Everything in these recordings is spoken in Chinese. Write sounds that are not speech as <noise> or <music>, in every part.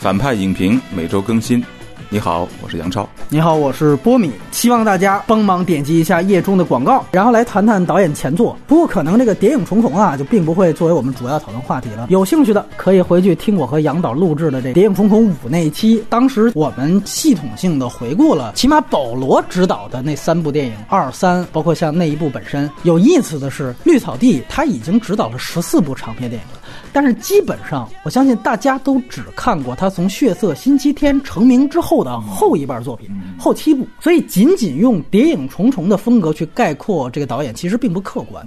反派影评每周更新。你好，我是杨超。你好，我是波米。希望大家帮忙点击一下页中的广告，然后来谈谈导演前作。不过可能这个谍影重重啊，就并不会作为我们主要讨论话题了。有兴趣的可以回去听我和杨导录制的这谍影重重五那一期。当时我们系统性的回顾了，起码保罗执导的那三部电影二三，包括像那一部本身。有意思的是，绿草地他已经执导了十四部长篇电影了。但是基本上，我相信大家都只看过他从《血色星期天》成名之后的后一半作品，后七部。所以仅仅用《谍影重重》的风格去概括这个导演，其实并不客观。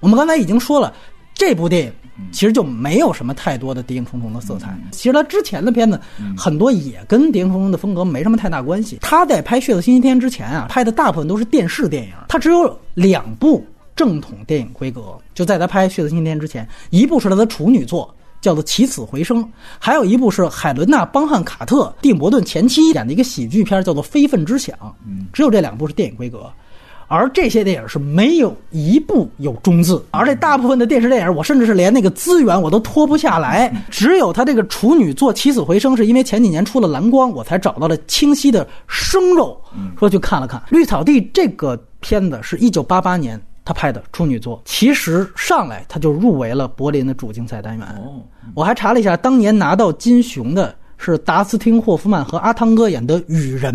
我们刚才已经说了，这部电影其实就没有什么太多的《谍影重重》的色彩。其实他之前的片子很多也跟《谍影重重》的风格没什么太大关系。他在拍《血色星期天》之前啊，拍的大部分都是电视电影，他只有两部。正统电影规格，就在他拍《血色星期天》之前，一部是他的处女作，叫做《起死回生》，还有一部是海伦娜·邦汉卡特、蒂姆·伯顿前妻演的一个喜剧片，叫做《非分之想》。只有这两部是电影规格，而这些电影是没有一部有中字，而且大部分的电视电影，我甚至是连那个资源我都拖不下来。只有他这个处女作《起死回生》，是因为前几年出了蓝光，我才找到了清晰的生肉，说去看了看《绿草地》这个片子，是一九八八年。他拍的处女作，其实上来他就入围了柏林的主竞赛单元。我还查了一下，当年拿到金熊的是达斯汀·霍夫曼和阿汤哥演的《雨人》。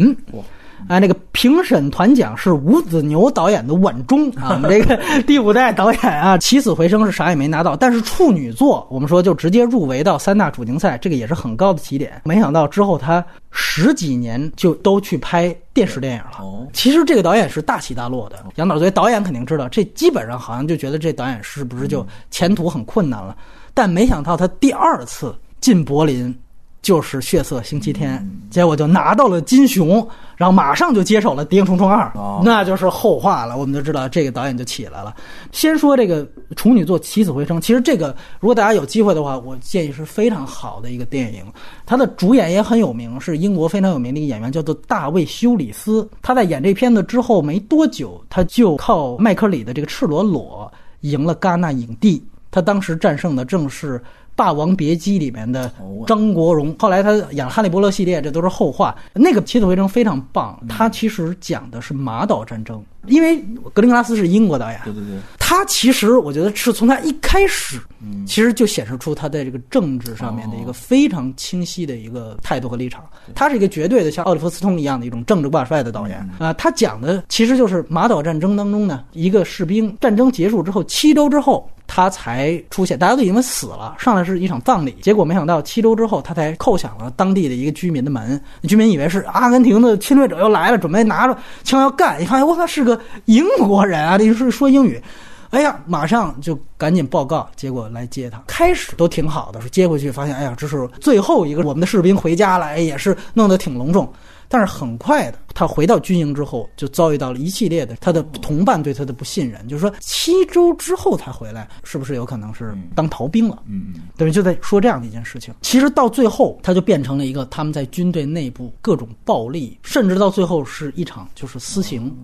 啊，那个评审团奖是吴子牛导演的《稳中》啊，我们这个 <laughs> 第五代导演啊，起死回生是啥也没拿到，但是处女作我们说就直接入围到三大主竞赛，这个也是很高的起点。没想到之后他十几年就都去拍电视电影了。哦，其实这个导演是大起大落的。杨导作为导演肯定知道，这基本上好像就觉得这导演是不是就前途很困难了？但没想到他第二次进柏林。就是血色星期天，结果就拿到了金熊，然后马上就接手了《谍影重重二》，那就是后话了。我们就知道这个导演就起来了。先说这个处女作《起死回生》，其实这个如果大家有机会的话，我建议是非常好的一个电影。他的主演也很有名，是英国非常有名的一个演员，叫做大卫·休里斯。他在演这片子之后没多久，他就靠麦克里的这个《赤裸裸》赢了戛纳影帝。他当时战胜的正是。《霸王别姬》里面的张国荣，后来他演《哈利波特》系列，这都是后话。那个《起死回生》非常棒，他其实讲的是马岛战争。因为格林格拉斯是英国导演，对对对，他其实我觉得是从他一开始，其实就显示出他在这个政治上面的一个非常清晰的一个态度和立场。他是一个绝对的像奥利弗斯通一样的一种政治挂帅的导演啊。他讲的其实就是马岛战争当中呢，一个士兵战争结束之后七周之后他才出现，大家都已经死了，上来是一场葬礼，结果没想到七周之后他才叩响了当地的一个居民的门，居民以为是阿根廷的侵略者又来了，准备拿着枪要干，一看我操是个。英国人啊，这是说英语，哎呀，马上就赶紧报告，结果来接他。开始都挺好的，说接回去，发现哎呀，这是最后一个我们的士兵回家了，哎，也是弄得挺隆重。但是很快的，他回到军营之后，就遭遇到了一系列的他的同伴对他的不信任，就是说七周之后才回来，是不是有可能是当逃兵了？嗯嗯，等于就在说这样的一件事情。其实到最后，他就变成了一个他们在军队内部各种暴力，甚至到最后是一场就是私刑。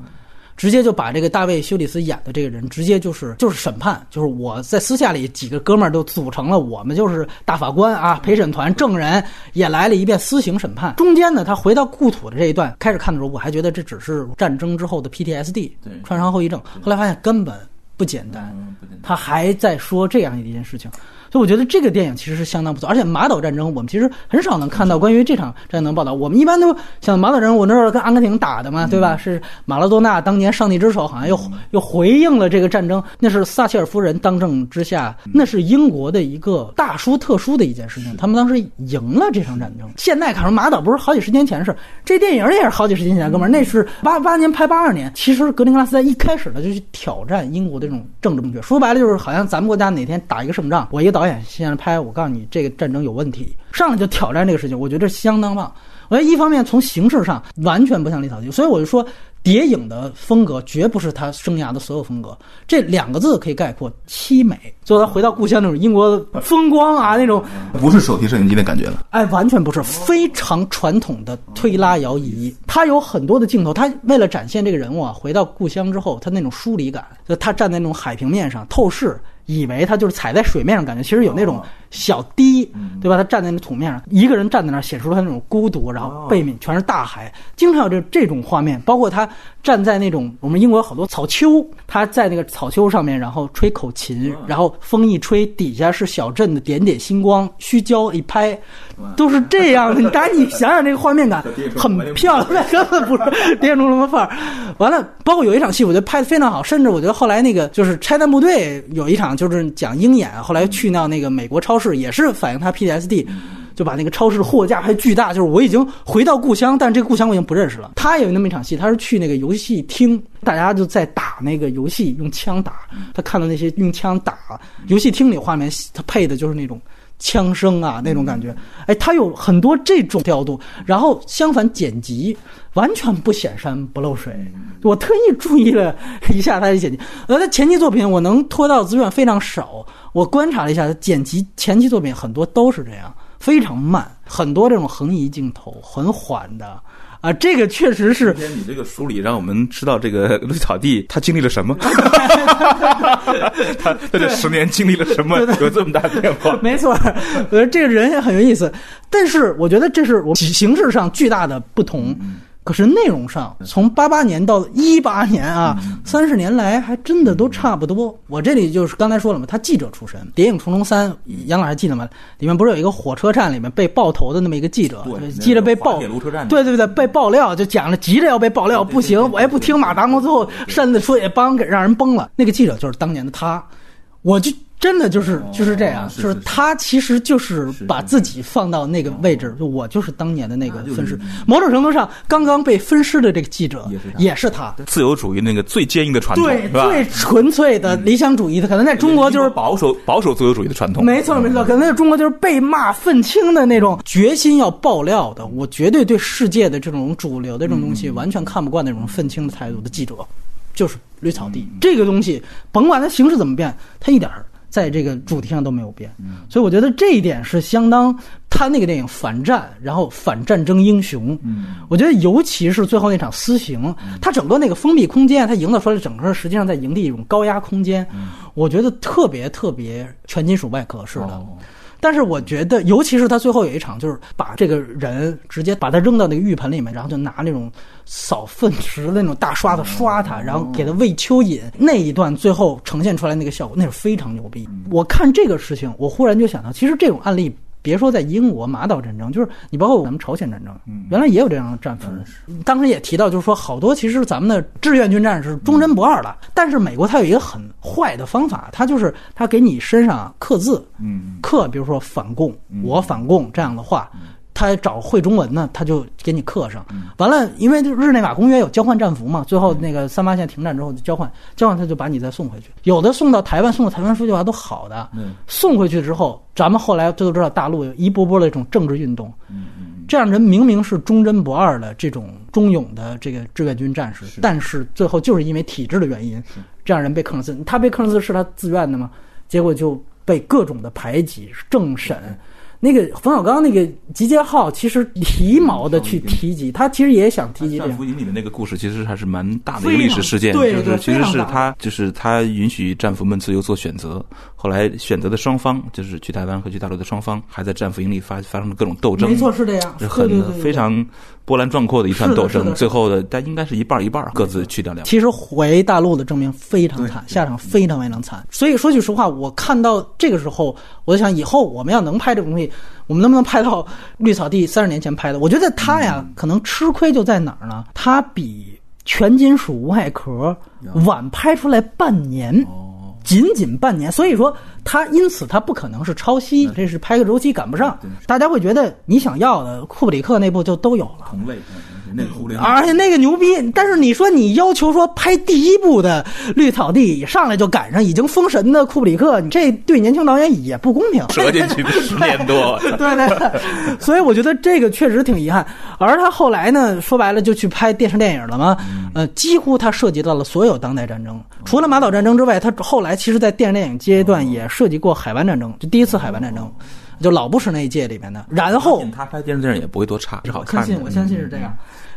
直接就把这个大卫·休里斯演的这个人，直接就是就是审判，就是我在私下里几个哥们儿都组成了，我们就是大法官啊，陪审团证人也来了一遍私刑审判。中间呢，他回到故土的这一段，开始看的时候我还觉得这只是战争之后的 PTSD，对，创伤后遗症。后来发现根本不简单，他还在说这样一件事情。所以我觉得这个电影其实是相当不错，而且马岛战争我们其实很少能看到关于这场战争报道。我们一般都像马岛战争，我那是跟阿根廷打的嘛，对吧？是马拉多纳当年上帝之手，好像又又回应了这个战争。那是撒切尔夫人当政之下，那是英国的一个大殊特殊的一件事情。他们当时赢了这场战争。现在看说马岛不是好几十年前的事，这电影也是好几十年前，哥们儿，那是八八年拍八二年。其实格林格拉斯在一开始呢就去挑战英国的这种政治正确，说白了就是好像咱们国家哪天打一个胜仗，我一个导。导演现在拍，我告诉你，这个战争有问题，上来就挑战这个事情，我觉得相当棒。我觉得一方面从形式上完全不像《李草地》，所以我就说，谍影的风格绝不是他生涯的所有风格，这两个字可以概括凄美。最后他回到故乡那种英国的风光啊，那种 <laughs> 不是手提摄影机的感觉了。哎，完全不是，非常传统的推拉摇移。他有很多的镜头，他为了展现这个人物啊，回到故乡之后，他那种疏离感，就他站在那种海平面上透视。以为他就是踩在水面上，感觉其实有那种小堤，对吧？他站在那土面上，一个人站在那儿，显出他那种孤独，然后背面全是大海，经常有这这种画面。包括他站在那种我们英国有好多草丘，他在那个草丘上面，然后吹口琴，然后风一吹，底下是小镇的点点星光，虚焦一拍，都是这样的。你赶紧想想这个画面感，<laughs> 很漂亮，根本不是 <laughs> 电影中什么范儿。完了，包括有一场戏，我觉得拍的非常好，甚至我觉得后来那个就是拆弹部队有一场。就是讲鹰眼，后来去到那个美国超市，也是反映他 PTSD，就把那个超市货架还巨大，就是我已经回到故乡，但这个故乡我已经不认识了。他也有那么一场戏，他是去那个游戏厅，大家就在打那个游戏，用枪打。他看到那些用枪打游戏厅里画面，他配的就是那种。枪声啊，那种感觉，哎，他有很多这种调度，然后相反剪辑完全不显山不漏水。我特意注意了一下他的剪辑，呃，他前期作品我能拖到资源非常少，我观察了一下剪辑前期作品很多都是这样，非常慢，很多这种横移镜头，很缓的。啊，这个确实是。今天你这个梳理让我们知道这个绿草地他经历了什么，他他这十年经历了什么，有这么大变化。<laughs> 没错，我觉得这个人也很有意思，但是我觉得这是我形式上巨大的不同。可是内容上，从八八年到一八年啊，三十年来还真的都差不多。我这里就是刚才说了嘛，他记者出身，《谍影重重三》，杨老师记得吗？里面不是有一个火车站里面被爆头的那么一个记者，记者被爆，对对对，被爆料就讲了，急着要被爆料，不行，我也不听马达摩，最后擅自出也帮给让人崩了。那个记者就是当年的他，我就。真的就是就是这样，就是他其实就是把自己放到那个位置，就我就是当年的那个分尸，某种程度上，刚刚被分尸的这个记者也是他，自由主义那个最坚硬的传统，对，最纯粹的理想主义的，可能在中国就是保守保守自由主义的传统，没错没错，可能在中国就是被骂愤青的那种决心要爆料的，我绝对对世界的这种主流的这种东西完全看不惯那种愤青的态度的记者，就是绿草地。这个东西，甭管它形式怎么变，它一点儿。在这个主题上都没有变，所以我觉得这一点是相当。他那个电影反战，然后反战争英雄，我觉得尤其是最后那场私刑，他整个那个封闭空间，他营造出来整个实际上在营地一种高压空间，我觉得特别特别全金属外壳似的。但是我觉得，尤其是他最后有一场，就是把这个人直接把他扔到那个浴盆里面，然后就拿那种扫粪池的那种大刷子刷他，然后给他喂蚯蚓那一段，最后呈现出来那个效果，那是非常牛逼。我看这个事情，我忽然就想到，其实这种案例。别说在英国马岛战争，就是你包括咱们朝鲜战争，原来也有这样的战俘。当时也提到，就是说好多其实咱们的志愿军战士忠贞不二的。但是美国它有一个很坏的方法，它就是它给你身上刻字，刻比如说反共，我反共这样的话。他找会中文呢，他就给你刻上。完了，因为日内瓦公约有交换战俘嘛，最后那个三八线停战之后就交换，交换他就把你再送回去。有的送到台湾，送到台湾说句话都好的。送回去之后，咱们后来这都知道，大陆有一波波的这种政治运动。这样人明明是忠贞不二的这种忠勇的这个志愿军战士，但是最后就是因为体制的原因，这样人被坑死。他被坑死是他自愿的吗？结果就被各种的排挤、政审。那个冯小刚那个集结号，其实皮毛的去提及，他其实也想提及。战俘营里的那个故事，其实还是蛮大的一个历史事件，就是其实是他就是他允许战俘们自由做选择，后来选择的双方就是去台湾和去大陆的双方，还在战俘营里发发生了各种斗争。没错，是这样，是很非常。波澜壮阔的一场斗争，最后的但应该是一半一半，各自去掉两。其实回大陆的证明非常惨，下场非常非常惨。所以说句实话，我看到这个时候，我就想以后我们要能拍这种东西，我们能不能拍到绿草地三十年前拍的？我觉得他呀，可能吃亏就在哪儿呢？他比全金属外壳晚拍出来半年。仅仅半年，所以说他因此他不可能是抄袭，这是拍个周期赶不上。大家会觉得你想要的库布里克那部就都有了。同类，那个胡林，而且那个牛逼。但是你说你要求说拍第一部的绿草地，上来就赶上已经封神的库布里克，你这对年轻导演也不公平。折进去十年多，<laughs> 对对。所以我觉得这个确实挺遗憾。而他后来呢，说白了就去拍电视电影了嘛。呃，几乎他涉及到了所有当代战争，除了马岛战争之外，他后来其实在电视电影阶段也涉及过海湾战争，就第一次海湾战争。就老布什那一届里面的，然后他拍电视电影也不会多差，是好看的。相信我相信是这样。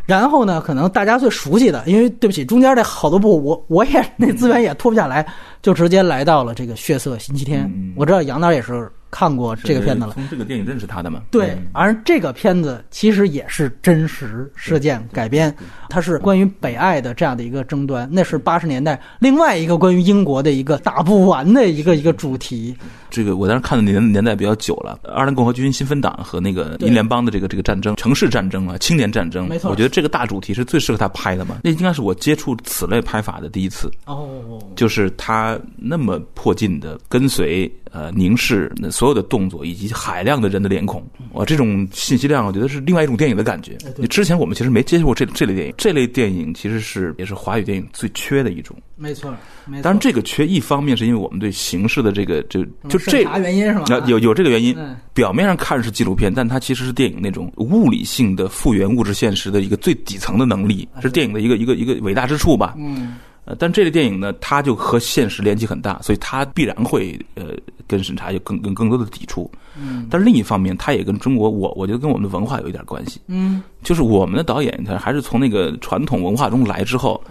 然后呢，可能大家最熟悉的，因为对不起，中间这好多部我我也 <laughs> 那资源也拖不下来，就直接来到了这个《血色星期天》。我知道杨导也是。看过这个片子了，从这个电影认识他的嘛？对，而这个片子其实也是真实事件改编，它是关于北爱的这样的一个争端，那是八十年代另外一个关于英国的一个打不完的一个一个主题。这个我当时看的年年代比较久了，二兰共和军新分党和那个英联邦的这个这个战争，城市战争啊，青年战争，没错，我觉得这个大主题是最适合他拍的嘛。那应该是我接触此类拍法的第一次哦，就是他那么迫近的跟随。呃，凝视那所有的动作以及海量的人的脸孔，哇，这种信息量，我觉得是另外一种电影的感觉。你之前我们其实没接触过这这类电影，这类电影其实是也是华语电影最缺的一种。没错，没错。当然，这个缺一方面是因为我们对形式的这个就就这啥原因是吗？有有这个原因。表面上看是纪录片，但它其实是电影那种物理性的复原物质现实的一个最底层的能力，是电影的一个一个一个伟大之处吧。嗯。呃，但这类电影呢，它就和现实联系很大，所以它必然会呃跟审查有更更更多的抵触。嗯，但是另一方面，它也跟中国我我觉得跟我们的文化有一点关系。嗯，就是我们的导演他还是从那个传统文化中来之后，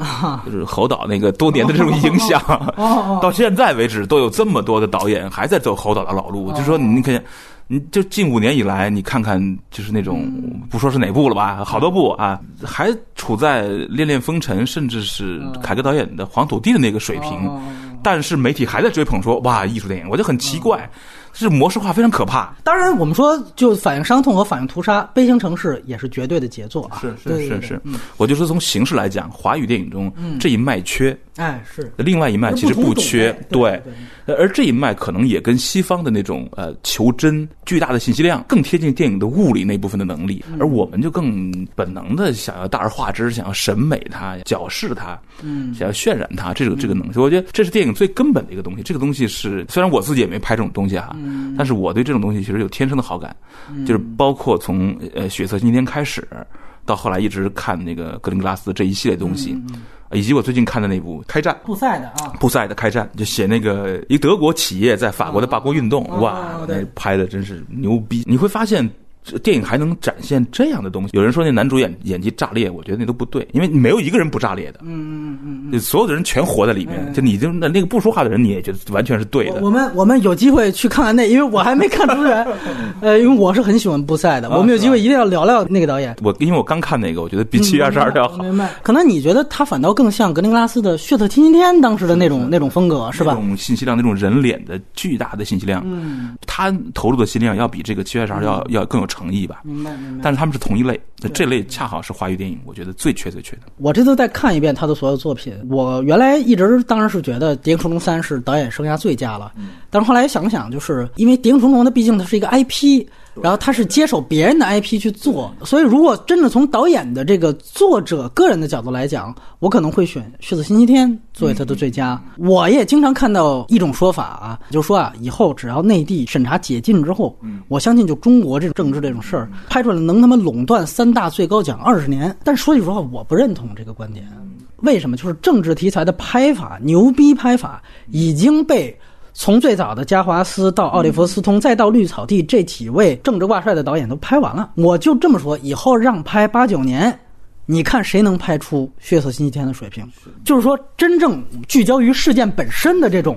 就是侯导那个多年的这种影响，到现在为止都有这么多的导演还在走侯导的老路。就是说，你看。你就近五年以来，你看看，就是那种不说是哪部了吧，好多部啊，还处在《恋恋风尘》甚至是凯歌导演的《黄土地》的那个水平，但是媒体还在追捧说哇，艺术电影，我就很奇怪。是模式化非常可怕。当然，我们说就反映伤痛和反映屠杀，《悲情城市》也是绝对的杰作啊。是是是是，我就说从形式来讲，华语电影中这一脉缺，哎是。另外一脉其实不缺，对。而这一脉可能也跟西方的那种呃求真、巨大的信息量更贴近电影的物理那部分的能力，而我们就更本能的想要大而化之，想要审美它、矫饰它，嗯，想要渲染它，这个这个能力，我觉得这是电影最根本的一个东西。这个东西是虽然我自己也没拍这种东西哈。但是我对这种东西其实有天生的好感，就是包括从呃血色星期天开始，到后来一直看那个格林格拉斯这一系列东西，以及我最近看的那部《开战》，布赛的啊，布赛的《开战》，就写那个一德国企业在法国的罢工运动，哇，那拍的真是牛逼！你会发现。电影还能展现这样的东西？有人说那男主演演技炸裂，我觉得那都不对，因为没有一个人不炸裂的。嗯嗯嗯所有的人全活在里面。就你就那那个不说话的人，你也觉得完全是对的。我们我们有机会去看看那，因为我还没看资源。<laughs> 呃，因为我是很喜欢布赛的，我们有机会一定要聊聊那个导演。我因为我刚看那个，我觉得比七月二十二要好。明白。可能你觉得他反倒更像格林格拉斯的《血色星期天》当时的那种那种风格，是吧？那种信息量，那种人脸的巨大的信息量。嗯。他投入的信息量要比这个七月二十二要要更有诚意吧？明白明白。但是他们是同一类，这类恰好是华语电影，我觉得最缺最缺的。我这次再看一遍他的所有作品，我原来一直当然是觉得《谍影重重三》是导演生涯最佳了，但是后来想想，就是因为《谍影重重》它毕竟它是一个 IP。然后他是接手别人的 IP 去做，所以如果真的从导演的这个作者个人的角度来讲，我可能会选《血色星期天》作为他的最佳。我也经常看到一种说法啊，就说啊，以后只要内地审查解禁之后，我相信就中国这种政治这种事儿拍出来能他妈垄断三大最高奖二十年。但说句实话，我不认同这个观点。为什么？就是政治题材的拍法，牛逼拍法已经被。从最早的加华斯到奥利弗斯通，再到绿草地，这几位政治挂帅的导演都拍完了。我就这么说，以后让拍八九年，你看谁能拍出《血色星期天》的水平？就是说，真正聚焦于事件本身的这种，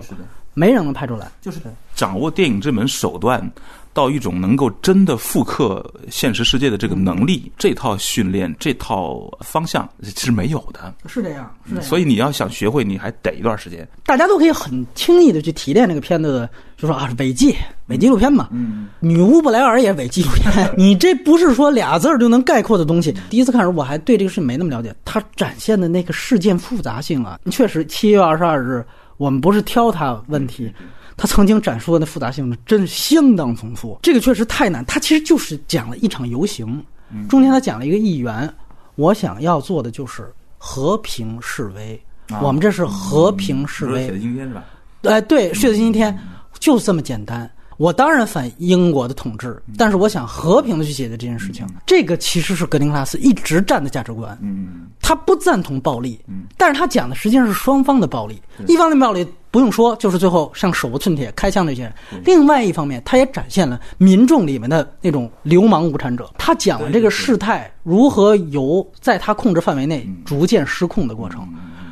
没人能拍出来。就是掌握电影这门手段。到一种能够真的复刻现实世界的这个能力，这套训练、这套方向是没有的。是这样，是。所以你要想学会，你还得一段时间。大家都可以很轻易的去提炼这个片子的，就说啊，伪纪、伪纪录片嘛。嗯。女巫布莱尔也伪纪录片，<laughs> 你这不是说俩字儿就能概括的东西。第一次看的时候，我还对这个事没那么了解。它展现的那个事件复杂性啊，确实，七月二十二日，我们不是挑它问题。他曾经展述的那复杂性呢，真相当丰富。这个确实太难。他其实就是讲了一场游行，中间他讲了一个议员，我想要做的就是和平示威，我们这是和平示威。写的今天是吧？哎，对，血的星期天就是这么简单。我当然反英国的统治，但是我想和平的去解决这件事情。这个其实是格林格拉斯一直站的价值观。嗯，他不赞同暴力，但是他讲的实际上是双方的暴力。一方面暴力不用说，就是最后像手无寸铁开枪这些人；另外一方面，他也展现了民众里面的那种流氓无产者。他讲了这个事态如何由在他控制范围内逐渐失控的过程。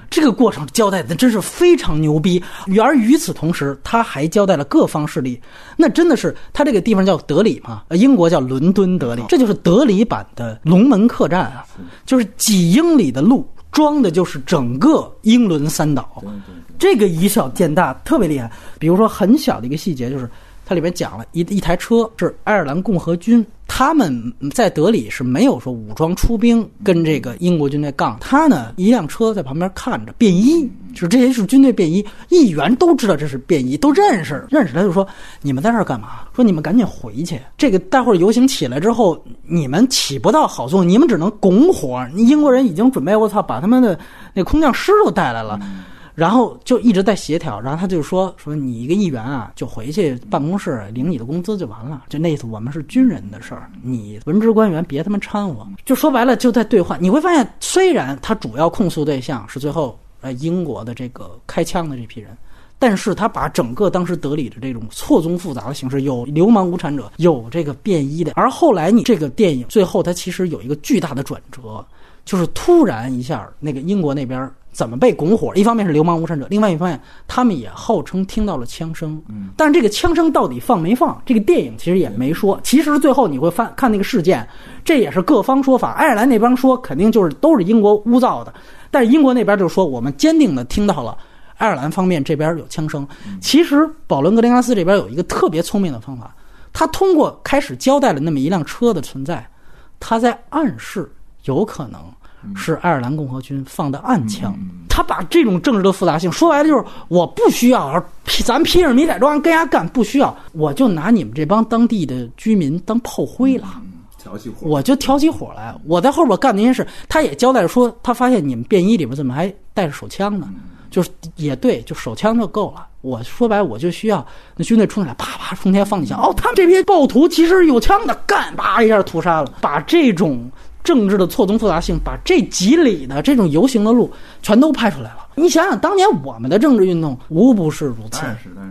这个过程交代的真是非常牛逼，而与此同时，他还交代了各方势力。那真的是他这个地方叫德里嘛？英国叫伦敦德里，这就是德里版的龙门客栈啊！就是几英里的路，装的就是整个英伦三岛。这个以小见大，特别厉害。比如说很小的一个细节，就是它里面讲了一一台车是爱尔兰共和军。他们在德里是没有说武装出兵跟这个英国军队杠，他呢一辆车在旁边看着便衣，就是这些是军队便衣，议员都知道这是便衣，都认识认识，他就说你们在这儿干嘛？说你们赶紧回去，这个待会儿游行起来之后，你们起不到好作用，你们只能拱火。英国人已经准备，我操，把他们的那空降师都带来了。然后就一直在协调，然后他就说说你一个议员啊，就回去办公室领你的工资就完了，就那意思。我们是军人的事儿，你文职官员别他妈掺和。就说白了，就在对话。你会发现，虽然他主要控诉对象是最后呃英国的这个开枪的这批人，但是他把整个当时德里的这种错综复杂的形式，有流氓无产者，有这个便衣的。而后来你这个电影最后，它其实有一个巨大的转折，就是突然一下那个英国那边。怎么被拱火？一方面是流氓无产者，另外一方面他们也号称听到了枪声。嗯，但是这个枪声到底放没放？这个电影其实也没说。其实最后你会翻看那个事件，这也是各方说法。爱尔兰那边说肯定就是都是英国污造的，但是英国那边就说我们坚定的听到了爱尔兰方面这边有枪声。其实保伦格林加斯这边有一个特别聪明的方法，他通过开始交代了那么一辆车的存在，他在暗示有可能。是爱尔兰共和军放的暗枪，他把这种政治的复杂性说白了就是我不需要，咱披着迷彩装跟人家干不需要，我就拿你们这帮当地的居民当炮灰了，挑起火，我就挑起火来，我在后边干那些事。他也交代说，他发现你们便衣里边怎么还带着手枪呢？就是也对，就手枪就够了。我说白，我就需要那军队冲起来，啪啪冲天放几枪。哦，他们这批暴徒其实有枪的，干啪一下屠杀了，把这种。政治的错综复杂性，把这几里的这种游行的路全都拍出来了。你想想，当年我们的政治运动无不是如此，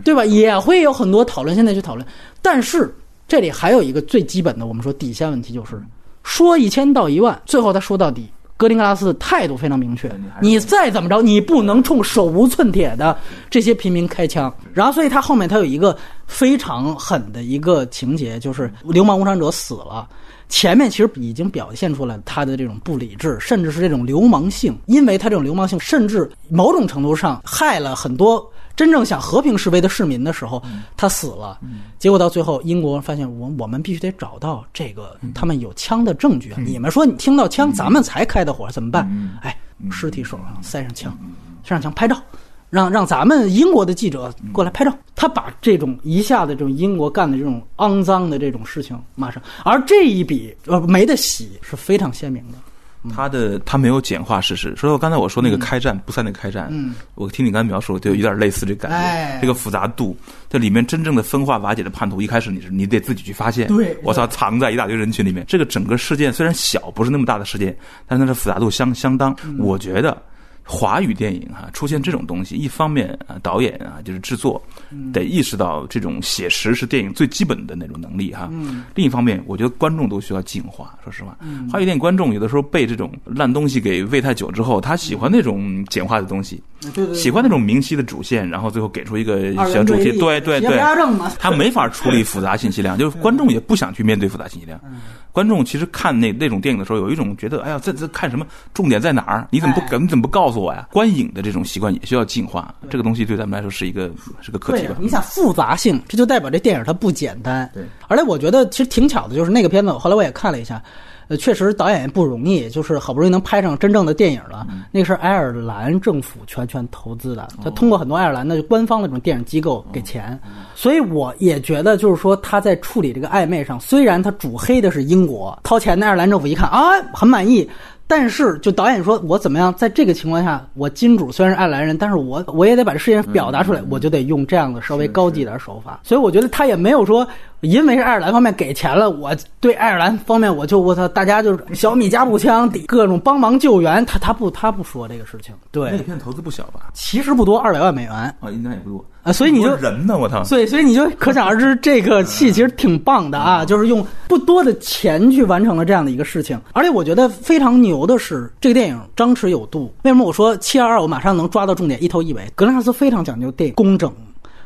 对吧？也会有很多讨论，现在去讨论。但是这里还有一个最基本的，我们说底线问题，就是说一千道一万，最后他说到底，格林格拉斯的态度非常明确：你再怎么着，你不能冲手无寸铁的这些平民开枪。然后，所以他后面他有一个非常狠的一个情节，就是流氓无产者死了。前面其实已经表现出来他的这种不理智，甚至是这种流氓性，因为他这种流氓性，甚至某种程度上害了很多真正想和平示威的市民的时候，他死了。结果到最后，英国发现我我们必须得找到这个他们有枪的证据。你们说你听到枪，咱们才开的火，怎么办？哎，尸体手上塞上枪，塞上枪拍照。让让咱们英国的记者过来拍照，他把这种一下子这种英国干的这种肮脏的这种事情，马上，而这一笔呃没得洗是非常鲜明的。他的他没有简化事实，所以我刚才我说那个开战不算那个开战，嗯，我听你刚才描述就有点类似这感觉，这个复杂度，这里面真正的分化瓦解的叛徒，一开始你是你得自己去发现，对，我操，藏在一大堆人群里面，这个整个事件虽然小，不是那么大的事件，但是它的复杂度相相当，我觉得。华语电影哈出现这种东西，一方面啊导演啊就是制作，得意识到这种写实是电影最基本的那种能力哈。另一方面，我觉得观众都需要进化。说实话，华语电影观众有的时候被这种烂东西给喂太久之后，他喜欢那种简化的东西，喜欢那种明晰的主线，然后最后给出一个小主题。对对对，他没法处理复杂信息量，就是观众也不想去面对复杂信息量。观众其实看那那种电影的时候，有一种觉得，哎呀，这这看什么？重点在哪儿？你怎么不你怎么不告诉我呀？观影的这种习惯也需要进化，这个东西对咱们来说是一个是个课题吧？你想复杂性，这就代表这电影它不简单。对，而且我觉得其实挺巧的，就是那个片子，后来我也看了一下。呃，确实导演也不容易，就是好不容易能拍上真正的电影了。那个是爱尔兰政府全权投资的，他通过很多爱尔兰的官方的这种电影机构给钱，所以我也觉得就是说他在处理这个暧昧上，虽然他主黑的是英国掏钱的爱尔兰政府，一看啊很满意。但是，就导演说，我怎么样，在这个情况下，我金主虽然是爱尔兰人，但是我我也得把这事情表达出来，我就得用这样的稍微高级点手法。所以我觉得他也没有说，因为是爱尔兰方面给钱了，我对爱尔兰方面我就我操，大家就是小米加步枪，各种帮忙救援，他他不他不说这个事情。对，那片投资不小吧？其实不多，二百万美元啊，应该也不多。啊，所以你就人呢？我操！所以，所以你就可想而知，这个戏其实挺棒的啊，<laughs> 就是用不多的钱去完成了这样的一个事情。而且我觉得非常牛的是，这个电影张弛有度。为什么我说七二二我马上能抓到重点，一头一尾？格兰萨斯非常讲究电影工整，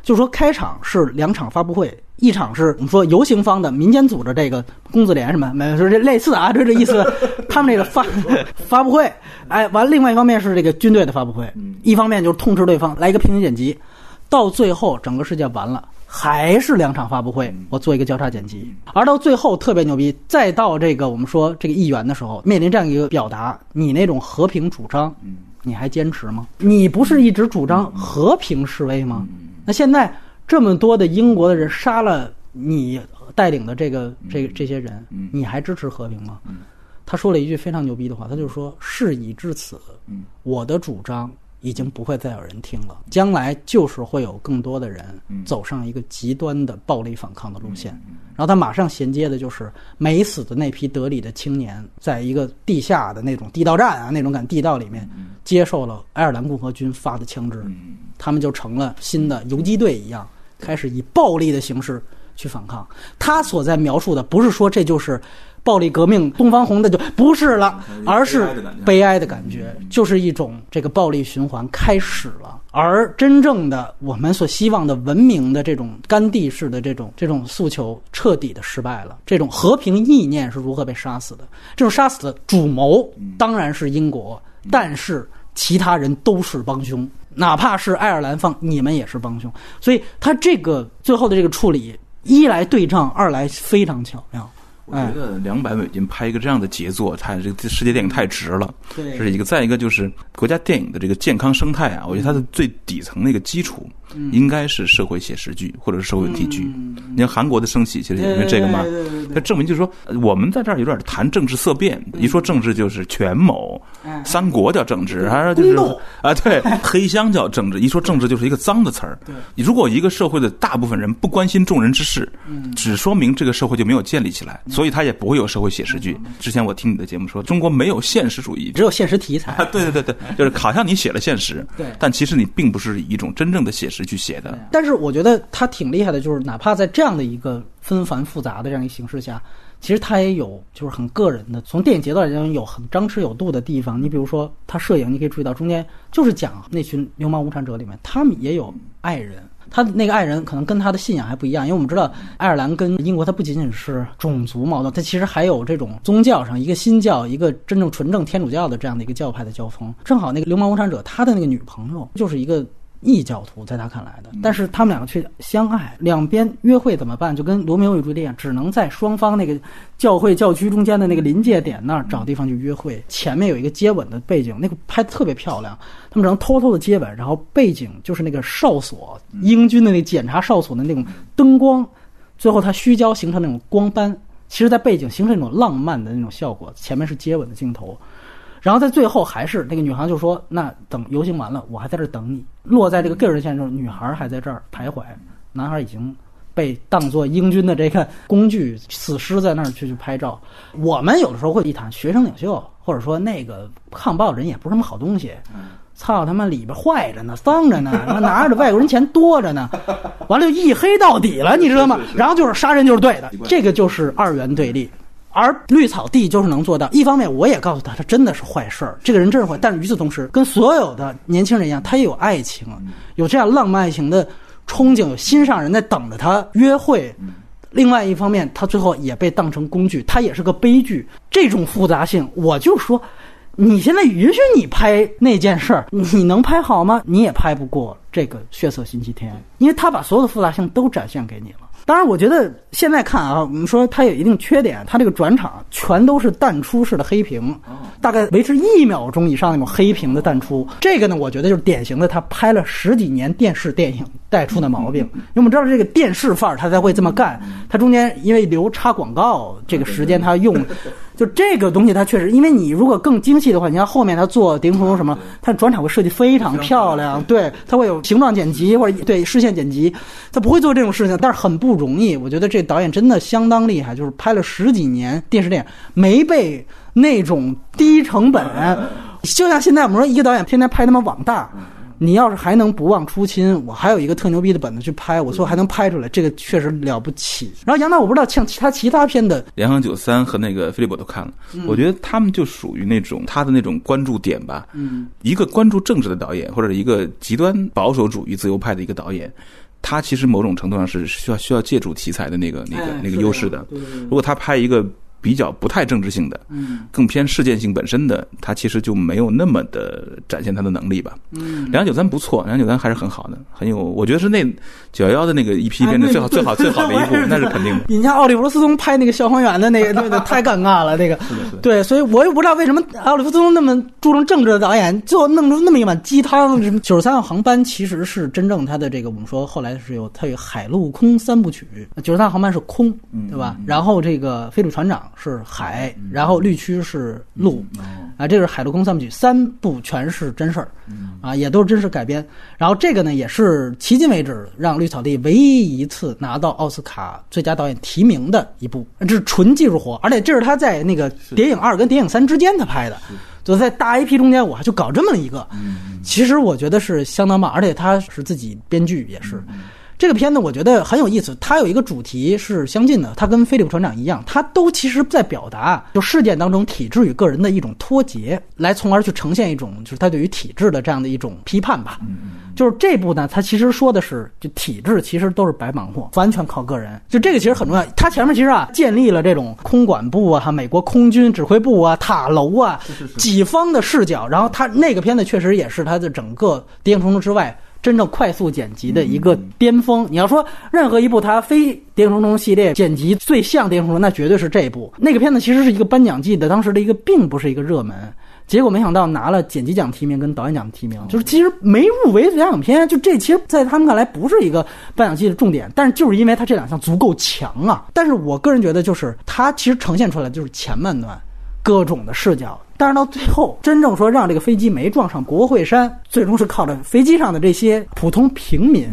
就是说开场是两场发布会，一场是我们说游行方的民间组织这个公子连什么，没有说这类似啊，就这意思。<laughs> 他们这个发 <laughs> 发布会，哎，完，另外一方面是这个军队的发布会，一方面就是痛斥对方，来一个平行剪辑。到最后，整个世界完了，还是两场发布会，我做一个交叉剪辑。而到最后特别牛逼，再到这个我们说这个议员的时候，面临这样一个表达，你那种和平主张，你还坚持吗？你不是一直主张和平示威吗？那现在这么多的英国的人杀了你带领的这个这这些人，你还支持和平吗？他说了一句非常牛逼的话，他就说：“事已至此，我的主张。”已经不会再有人听了，将来就是会有更多的人走上一个极端的暴力反抗的路线。然后他马上衔接的就是没死的那批德里的青年，在一个地下的那种地道战啊，那种感地道里面，接受了爱尔兰共和军发的枪支，他们就成了新的游击队一样，开始以暴力的形式去反抗。他所在描述的不是说这就是。暴力革命，东方红的就不是了，而是悲哀的感觉，就是一种这个暴力循环开始了。而真正的我们所希望的文明的这种甘地式的这种这种诉求彻底的失败了。这种和平意念是如何被杀死的？这种杀死的主谋当然是英国，但是其他人都是帮凶，哪怕是爱尔兰方，你们也是帮凶。所以他这个最后的这个处理，一来对仗，二来非常巧妙。我觉得两百美金拍一个这样的杰作，太这个世界电影太值了。这是一个，再一个就是国家电影的这个健康生态啊，我觉得它的最底层那个基础。应该是社会写实剧或者是社会问题剧。你看韩国的升起，其实也是这个嘛，它证明就是说，我们在这儿有点谈政治色变。一说政治就是权谋，三国叫政治，还是就是啊，对，黑箱叫政治。一说政治就是一个脏的词儿。如果一个社会的大部分人不关心众人之事，只说明这个社会就没有建立起来，所以他也不会有社会写实剧。之前我听你的节目说，中国没有现实主义，只有现实题材。对对对对，就是好像你写了现实，对，但其实你并不是一种真正的写实。去写的，但是我觉得他挺厉害的，就是哪怕在这样的一个纷繁复杂的这样一个形式下，其实他也有就是很个人的，从电影节奏来讲有很张弛有度的地方。你比如说他摄影，你可以注意到中间就是讲那群流氓无产者里面，他们也有爱人，他的那个爱人可能跟他的信仰还不一样，因为我们知道爱尔兰跟英国它不仅仅是种族矛盾，它其实还有这种宗教上一个新教，一个真正纯正天主教的这样的一个教派的交锋。正好那个流氓无产者他的那个女朋友就是一个。异教徒在他看来的，但是他们两个却相爱，两边约会怎么办？就跟罗密欧与朱丽叶，只能在双方那个教会教区中间的那个临界点那儿找地方去约会。前面有一个接吻的背景，那个拍的特别漂亮。他们只能偷偷的接吻，然后背景就是那个哨所，英军的那检查哨所的那种灯光，最后它虚焦形成那种光斑，其实在背景形成一种浪漫的那种效果。前面是接吻的镜头。然后在最后还是那个女孩就说：“那等游行完了，我还在这等你。”落在这个个人线上，女孩还在这儿徘徊，男孩已经被当做英军的这个工具，死尸在那儿去去拍照。我们有的时候会一谈学生领袖，或者说那个抗暴人也不是什么好东西。操他妈里边坏着呢，脏着呢，他妈拿着外国人钱多着呢，完了就一黑到底了，你知道吗？然后就是杀人就是对的，这个就是二元对立。而绿草地就是能做到。一方面，我也告诉他，他真的是坏事儿，这个人真是坏。但是与此同时，跟所有的年轻人一样，他也有爱情，有这样浪漫爱情的憧憬，有心上人在等着他约会。另外一方面，他最后也被当成工具，他也是个悲剧。这种复杂性，我就说，你现在允许你拍那件事儿，你能拍好吗？你也拍不过这个《血色星期天》，因为他把所有的复杂性都展现给你了。当然，我觉得现在看啊，我们说它有一定缺点，它这个转场全都是淡出式的黑屏，大概维持一秒钟以上那种黑屏的淡出。这个呢，我觉得就是典型的他拍了十几年电视电影带出的毛病。因为我们知道这个电视范儿，他才会这么干。他中间因为留插广告这个时间，他用。就这个东西，它确实，因为你如果更精细的话，你像后面它做顶重什么，它转场会设计非常漂亮，对，它会有形状剪辑或者对视线剪辑，它不会做这种事情，但是很不容易。我觉得这导演真的相当厉害，就是拍了十几年电视电影，没被那种低成本，就像现在我们说一个导演天天拍他妈网大。你要是还能不忘初心，我还有一个特牛逼的本子去拍，我最后还能拍出来，这个确实了不起。然后杨导，我不知道像其他其他片的《连航九三》和那个《菲利普》都看了，我觉得他们就属于那种他的那种关注点吧。嗯，一个关注政治的导演，或者一个极端保守主义自由派的一个导演，他其实某种程度上是需要需要借助题材的那个那个那个优势的。如果他拍一个。比较不太政治性的，嗯，更偏事件性本身的，它其实就没有那么的展现它的能力吧。嗯，两九三不错，两九三还是很好的，很有，我觉得是那九幺幺的那个一批片的最好 <laughs> 最好最好的一部，那是肯定的。你像奥利弗斯通拍那个消防员的那个，对对，太尴尬了，那个。对，所以我也不知道为什么奥利弗斯通那么注重政治的导演，最后弄出那么一碗鸡汤。什么九十三号航班其实是真正他的这个，我们说后来是有他有海陆空三部曲，九十三号航班是空，对吧？然后这个飞鼠船长。是海，然后绿区是陆，啊，这是海陆空三部曲，三部全是真事儿，啊，也都是真实改编。然后这个呢，也是迄今为止让绿草地唯一一次拿到奥斯卡最佳导演提名的一部，这是纯技术活，而且这是他在那个《谍影二》跟《谍影三》之间他拍的，就在大 IP 中间，我还就搞这么一个，其实我觉得是相当棒，而且他是自己编剧也是。这个片子我觉得很有意思，它有一个主题是相近的，它跟《菲利普船长》一样，它都其实在表达就事件当中体制与个人的一种脱节，来从而去呈现一种就是他对于体制的这样的一种批判吧。就是这部呢，它其实说的是就体制其实都是白忙活，完全靠个人。就这个其实很重要，它前面其实啊建立了这种空管部啊、美国空军指挥部啊、塔楼啊几方的视角，然后它那个片子确实也是它的整个《谍影重重》之外。真正快速剪辑的一个巅峰。你要说任何一部它非《谍影重重》系列剪辑最像《谍影重重》，那绝对是这一部。那个片子其实是一个颁奖季的当时的一个，并不是一个热门。结果没想到拿了剪辑奖提名跟导演奖提名，就是其实没入围最佳影片。就这其实，在他们看来不是一个颁奖季的重点，但是就是因为它这两项足够强啊。但是我个人觉得，就是它其实呈现出来就是前半段各种的视角。但是到最后，真正说让这个飞机没撞上国会山，最终是靠着飞机上的这些普通平民，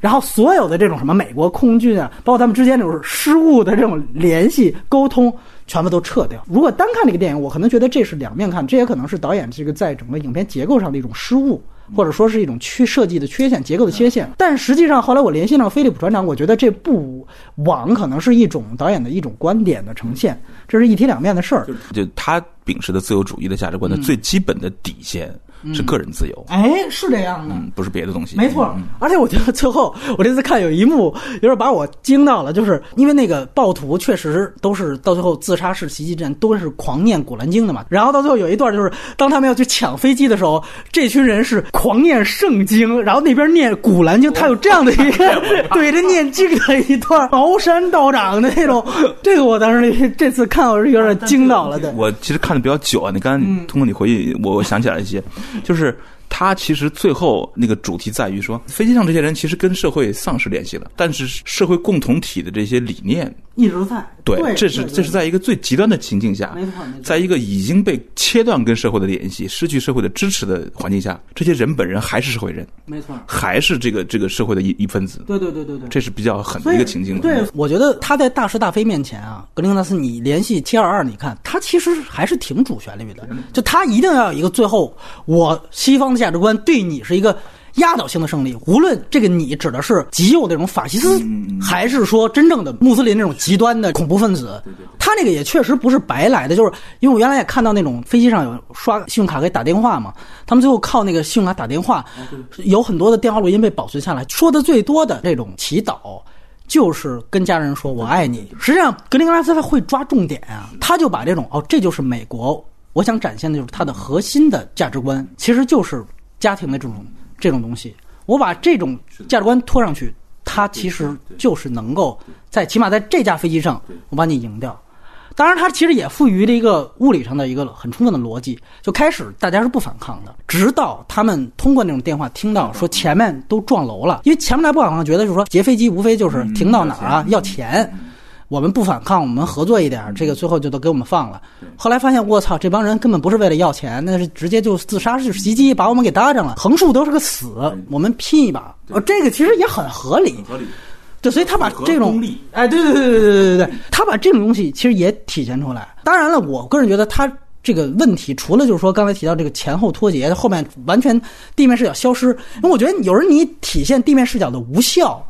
然后所有的这种什么美国空军啊，包括他们之间这种失误的这种联系沟通，全部都撤掉。如果单看这个电影，我可能觉得这是两面看，这也可能是导演这个在整个影片结构上的一种失误。或者说是一种缺设计的缺陷、结构的缺陷，但实际上后来我联系上菲利普船长，我觉得这部网可能是一种导演的一种观点的呈现，这是一体两面的事儿。就他秉持的自由主义的价值观的最基本的底线。是个人自由，哎，是这样的，不是别的东西，没错。而且我觉得最后，<laughs> 我这次看有一幕，有点把我惊到了，就是因为那个暴徒确实都是到最后自杀式袭击战都是狂念古兰经的嘛。然后到最后有一段，就是当他们要去抢飞机的时候，这群人是狂念圣经，然后那边念古兰经，他有这样的一个 <laughs> 对着念经的一段 <laughs> 茅山道长的那种。这个我当时这次看我是有点惊到了的。我其实看的比较久啊，你刚才通过你回忆，我想起来一些。就是。他其实最后那个主题在于说，飞机上这些人其实跟社会丧失联系了，但是社会共同体的这些理念一直在。对，这是这是在一个最极端的情境下，在一个已经被切断跟社会的联系、失去社会的支持的环境下，这些人本人还是社会人，没错，还是这个这个社会的一一分子。对对对对对，这是比较狠的一个情境。对，我觉得他在大是大非面前啊，格林纳斯，你联系 T 二二，你看他其实还是挺主旋律的，就他一定要有一个最后，我西方的价值观对你。是一个压倒性的胜利，无论这个你指的是极右那种法西斯，还是说真正的穆斯林那种极端的恐怖分子，他那个也确实不是白来的。就是因为我原来也看到那种飞机上有刷信用卡给打电话嘛，他们最后靠那个信用卡打电话，有很多的电话录音被保存下来，说的最多的这种祈祷就是跟家人说我爱你。实际上，格林格拉斯他会抓重点啊，他就把这种哦，这就是美国，我想展现的就是它的核心的价值观，其实就是。家庭的这种这种东西，我把这种价值观拖上去，它其实就是能够在起码在这架飞机上，我把你赢掉。当然，它其实也赋予了一个物理上的一个很充分的逻辑。就开始大家是不反抗的，直到他们通过那种电话听到说前面都撞楼了，因为前面来不反抗，觉得就是说劫飞机无非就是停到哪儿啊要钱，我们不反抗，我们合作一点，这个最后就都给我们放了。后来发现，我操，这帮人根本不是为了要钱，那是直接就自杀式袭击，把我们给搭上了。横竖都是个死，我们拼一把，呃，这个其实也很合理。合理。对，所以他把这种，哎，对对对对对对对对，他把这种东西其实也体现出来。当然了，我个人觉得他这个问题除了就是说刚才提到这个前后脱节，后面完全地面视角消失，因为我觉得有时候你体现地面视角的无效，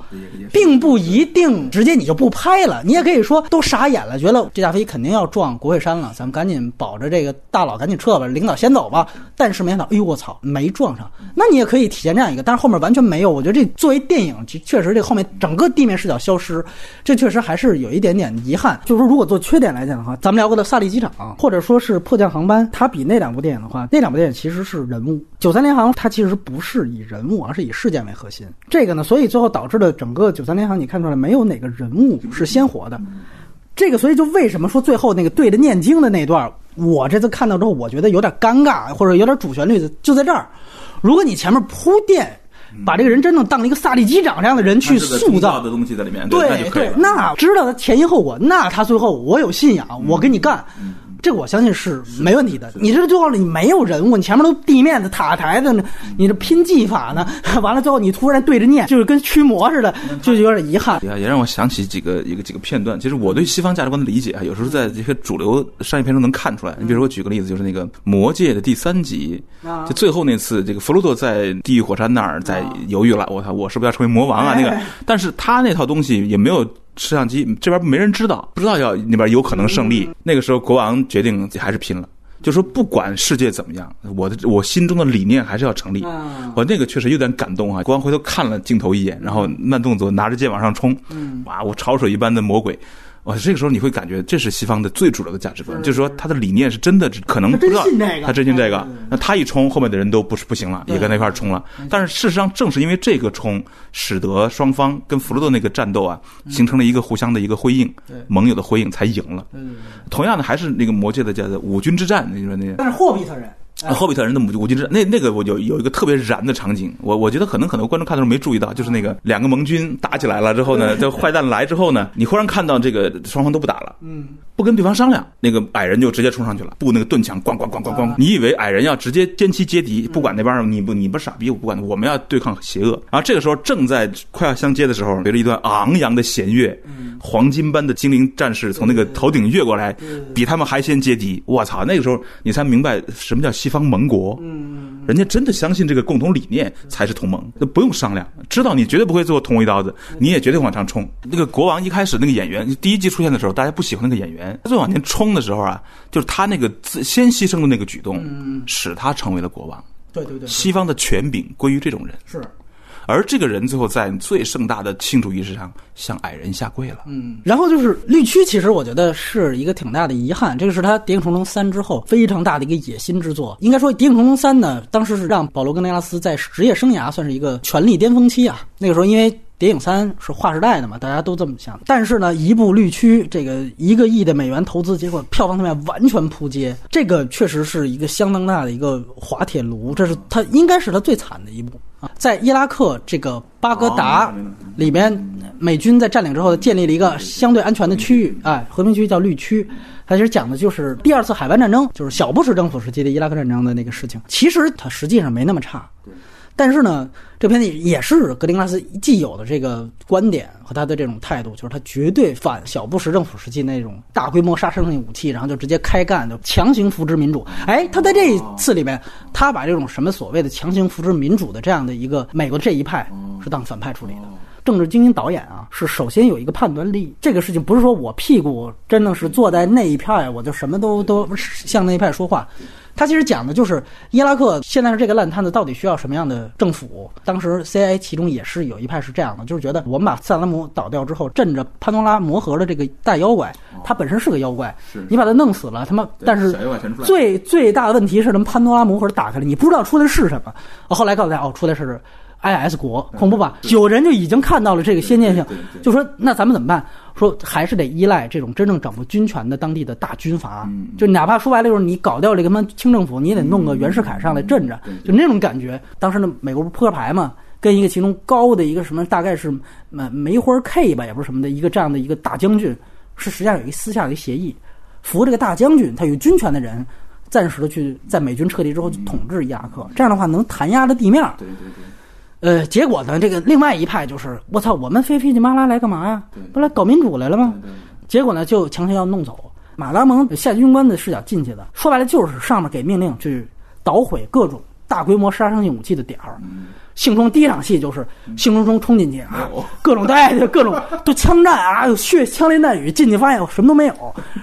并不一定直接你就不拍了，你也可以说都傻眼了，觉得这架飞机肯定要撞国会山了，咱们赶紧保着这个大佬赶紧撤吧，领导先走吧。但是没想到，哎呦我操，没撞上。那你也可以体现这样一个，但是后面完全没有。我觉得这作为电影，确实这后面整个地面视角消失，这确实还是有一点点遗憾。就是说，如果做缺点来讲的话，咱们聊过的萨利机场，或者说是迫降。航班，它比那两部电影的话，那两部电影其实是人物。九三联航它其实不是以人物，而是以事件为核心。这个呢，所以最后导致了整个九三联航，你看出来没有哪个人物是鲜活的。这个，所以就为什么说最后那个对着念经的那段，我这次看到之后，我觉得有点尴尬，或者有点主旋律的就在这儿。如果你前面铺垫，把这个人真正当了一个萨利机长这样的人去塑造的东西在里面，对对，那知道他前因后果，那他最后我有信仰，我跟你干。这个我相信是没问题的。你这最后你没有人物，你前面都地面的塔台的，你这拼技法呢？完了最后你突然对着念，就是跟驱魔似的，就有点遗憾。也也让我想起几个一个几个片段。其实我对西方价值观的理解啊，有时候在这些主流商业片中能看出来。你比如说，我举个例子，就是那个《魔戒》的第三集，就最后那次，这个弗罗多在地狱火山那儿在犹豫了。我操，我是不是要成为魔王啊？那个，但是他那套东西也没有。摄像机这边没人知道，不知道要那边有可能胜利。那个时候国王决定还是拼了，就说不管世界怎么样，我的我心中的理念还是要成立。我那个确实有点感动啊！国王回头看了镜头一眼，然后慢动作拿着剑往上冲，哇！我潮水一般的魔鬼。哇，这个时候你会感觉这是西方的最主流的价值观，就是说他的理念是真的，可能不知道他真信这个，那他一冲，后面的人都不是不行了，也跟那块冲了。但是事实上，正是因为这个冲，使得双方跟弗洛多那个战斗啊，形成了一个互相的一个辉映，盟友的辉映，才赢了。同样的，还是那个魔界的叫做五军之战，你说那个？但是霍比特人。霍比特人的母五军之那那个我有有一个特别燃的场景，我我觉得可能很多观众看的时候没注意到，就是那个两个盟军打起来了之后呢，这坏蛋来之后呢，你忽然看到这个双方都不打了，嗯，不跟对方商量，那个矮人就直接冲上去了，布那个盾墙，咣咣咣咣咣，你以为矮人要直接歼七接敌，不管那边你不你不傻逼，我不管，我们要对抗邪恶。然后这个时候正在快要相接的时候，随着一段昂扬的弦乐，黄金般的精灵战士从那个头顶越过来，比他们还先接敌，我操，那个时候你才明白什么叫西方盟国。嗯，人家真的相信这个共同理念才是同盟，那不用商量，知道你绝对不会最后捅我一刀子，你也绝对往上冲。那个国王一开始那个演员第一集出现的时候，大家不喜欢那个演员，他最往前冲的时候啊，就是他那个自先牺牲的那个举动，使他成为了国王。对对对，西方的权柄归于这种人。是。而这个人最后在最盛大的庆祝仪式上向矮人下跪了。嗯，然后就是绿区，其实我觉得是一个挺大的遗憾。这个是他《谍影重重三》之后非常大的一个野心之作。应该说，《谍影重重三》呢，当时是让保罗·格雷拉斯在职业生涯算是一个权力巅峰期啊。那个时候，因为《谍影三》是划时代的嘛，大家都这么想。但是呢，一部绿区，这个一个亿的美元投资，结果票房方面完全扑街，这个确实是一个相当大的一个滑铁卢。这是他应该是他最惨的一部。在伊拉克这个巴格达里边，美军在占领之后建立了一个相对安全的区域，哎，和平区叫绿区。它其实讲的就是第二次海湾战争，就是小布什政府时期的伊拉克战争的那个事情。其实它实际上没那么差。但是呢，这片子也是格林拉斯既有的这个观点和他的这种态度，就是他绝对反小布什政府时期那种大规模杀伤性武器，然后就直接开干，就强行扶植民主。哎，他在这一次里面，他把这种什么所谓的强行扶植民主的这样的一个美国这一派是当反派处理的。政治精英导演啊，是首先有一个判断力。这个事情不是说我屁股真的是坐在那一派，我就什么都都向那一派说话。他其实讲的就是伊拉克现在是这个烂摊子，到底需要什么样的政府？当时 CIA 其中也是有一派是这样的，就是觉得我们把萨达姆倒掉之后，镇着潘多拉魔盒的这个大妖怪，他本身是个妖怪，你把他弄死了，他妈，但是最最大的问题是，什么潘多拉魔盒打开了，你不知道出来是什么。后来告诉大家，哦，出来是。IS 国恐怖吧？有人就已经看到了这个先见性，就说那咱们怎么办？说还是得依赖这种真正掌握军权的当地的大军阀，就哪怕说白了就是你搞掉这个什么清政府，你也得弄个袁世凯上来镇着，就那种感觉。当时那美国不扑克牌嘛，跟一个其中高的一个什么大概是梅梅花 K 吧，也不是什么的一个这样的一个大将军，是实际上有一私下的一个协议，扶这个大将军，他有军权的人，暂时的去在美军撤离之后去统治伊拉克，这样的话能弹压着地面。对对对。呃，结果呢？这个另外一派就是我操，我们飞飞机马拉来干嘛呀？不来搞民主来了吗？结果呢，就强行要弄走。马达蒙下军官的视角进去的，说白了就是上面给命令去捣毁各种大规模杀伤性武器的点儿。兴冲第一场戏就是兴冲冲冲进去啊，<laughs> 各种对，各种都枪战啊，有血枪林弹雨，进去发现什么都没有，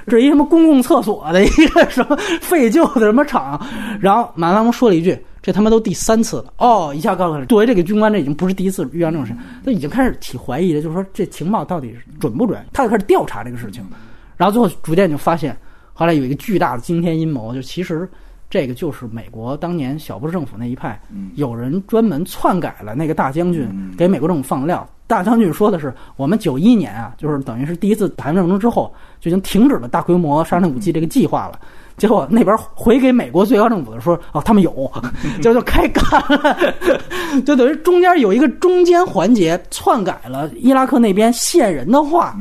这是一什么公共厕所的一个什么废旧的什么厂。然后马达蒙说了一句。这他妈都第三次了哦！一下告诉他，作为这个军官，这已经不是第一次遇到这种事，他已经开始起怀疑了，就是说这情报到底准不准？他就开始调查这个事情，然后最后逐渐就发现，后来有一个巨大的惊天阴谋，就其实这个就是美国当年小布什政府那一派，有人专门篡改了那个大将军给美国政府放料。大将军说的是，我们九一年啊，就是等于是第一次打战争之后，就已经停止了大规模杀伤武器这个计划了。结果那边回给美国最高政府的说，哦，他们有，<laughs> 就就开干了，就等于中间有一个中间环节篡改了伊拉克那边线人的话。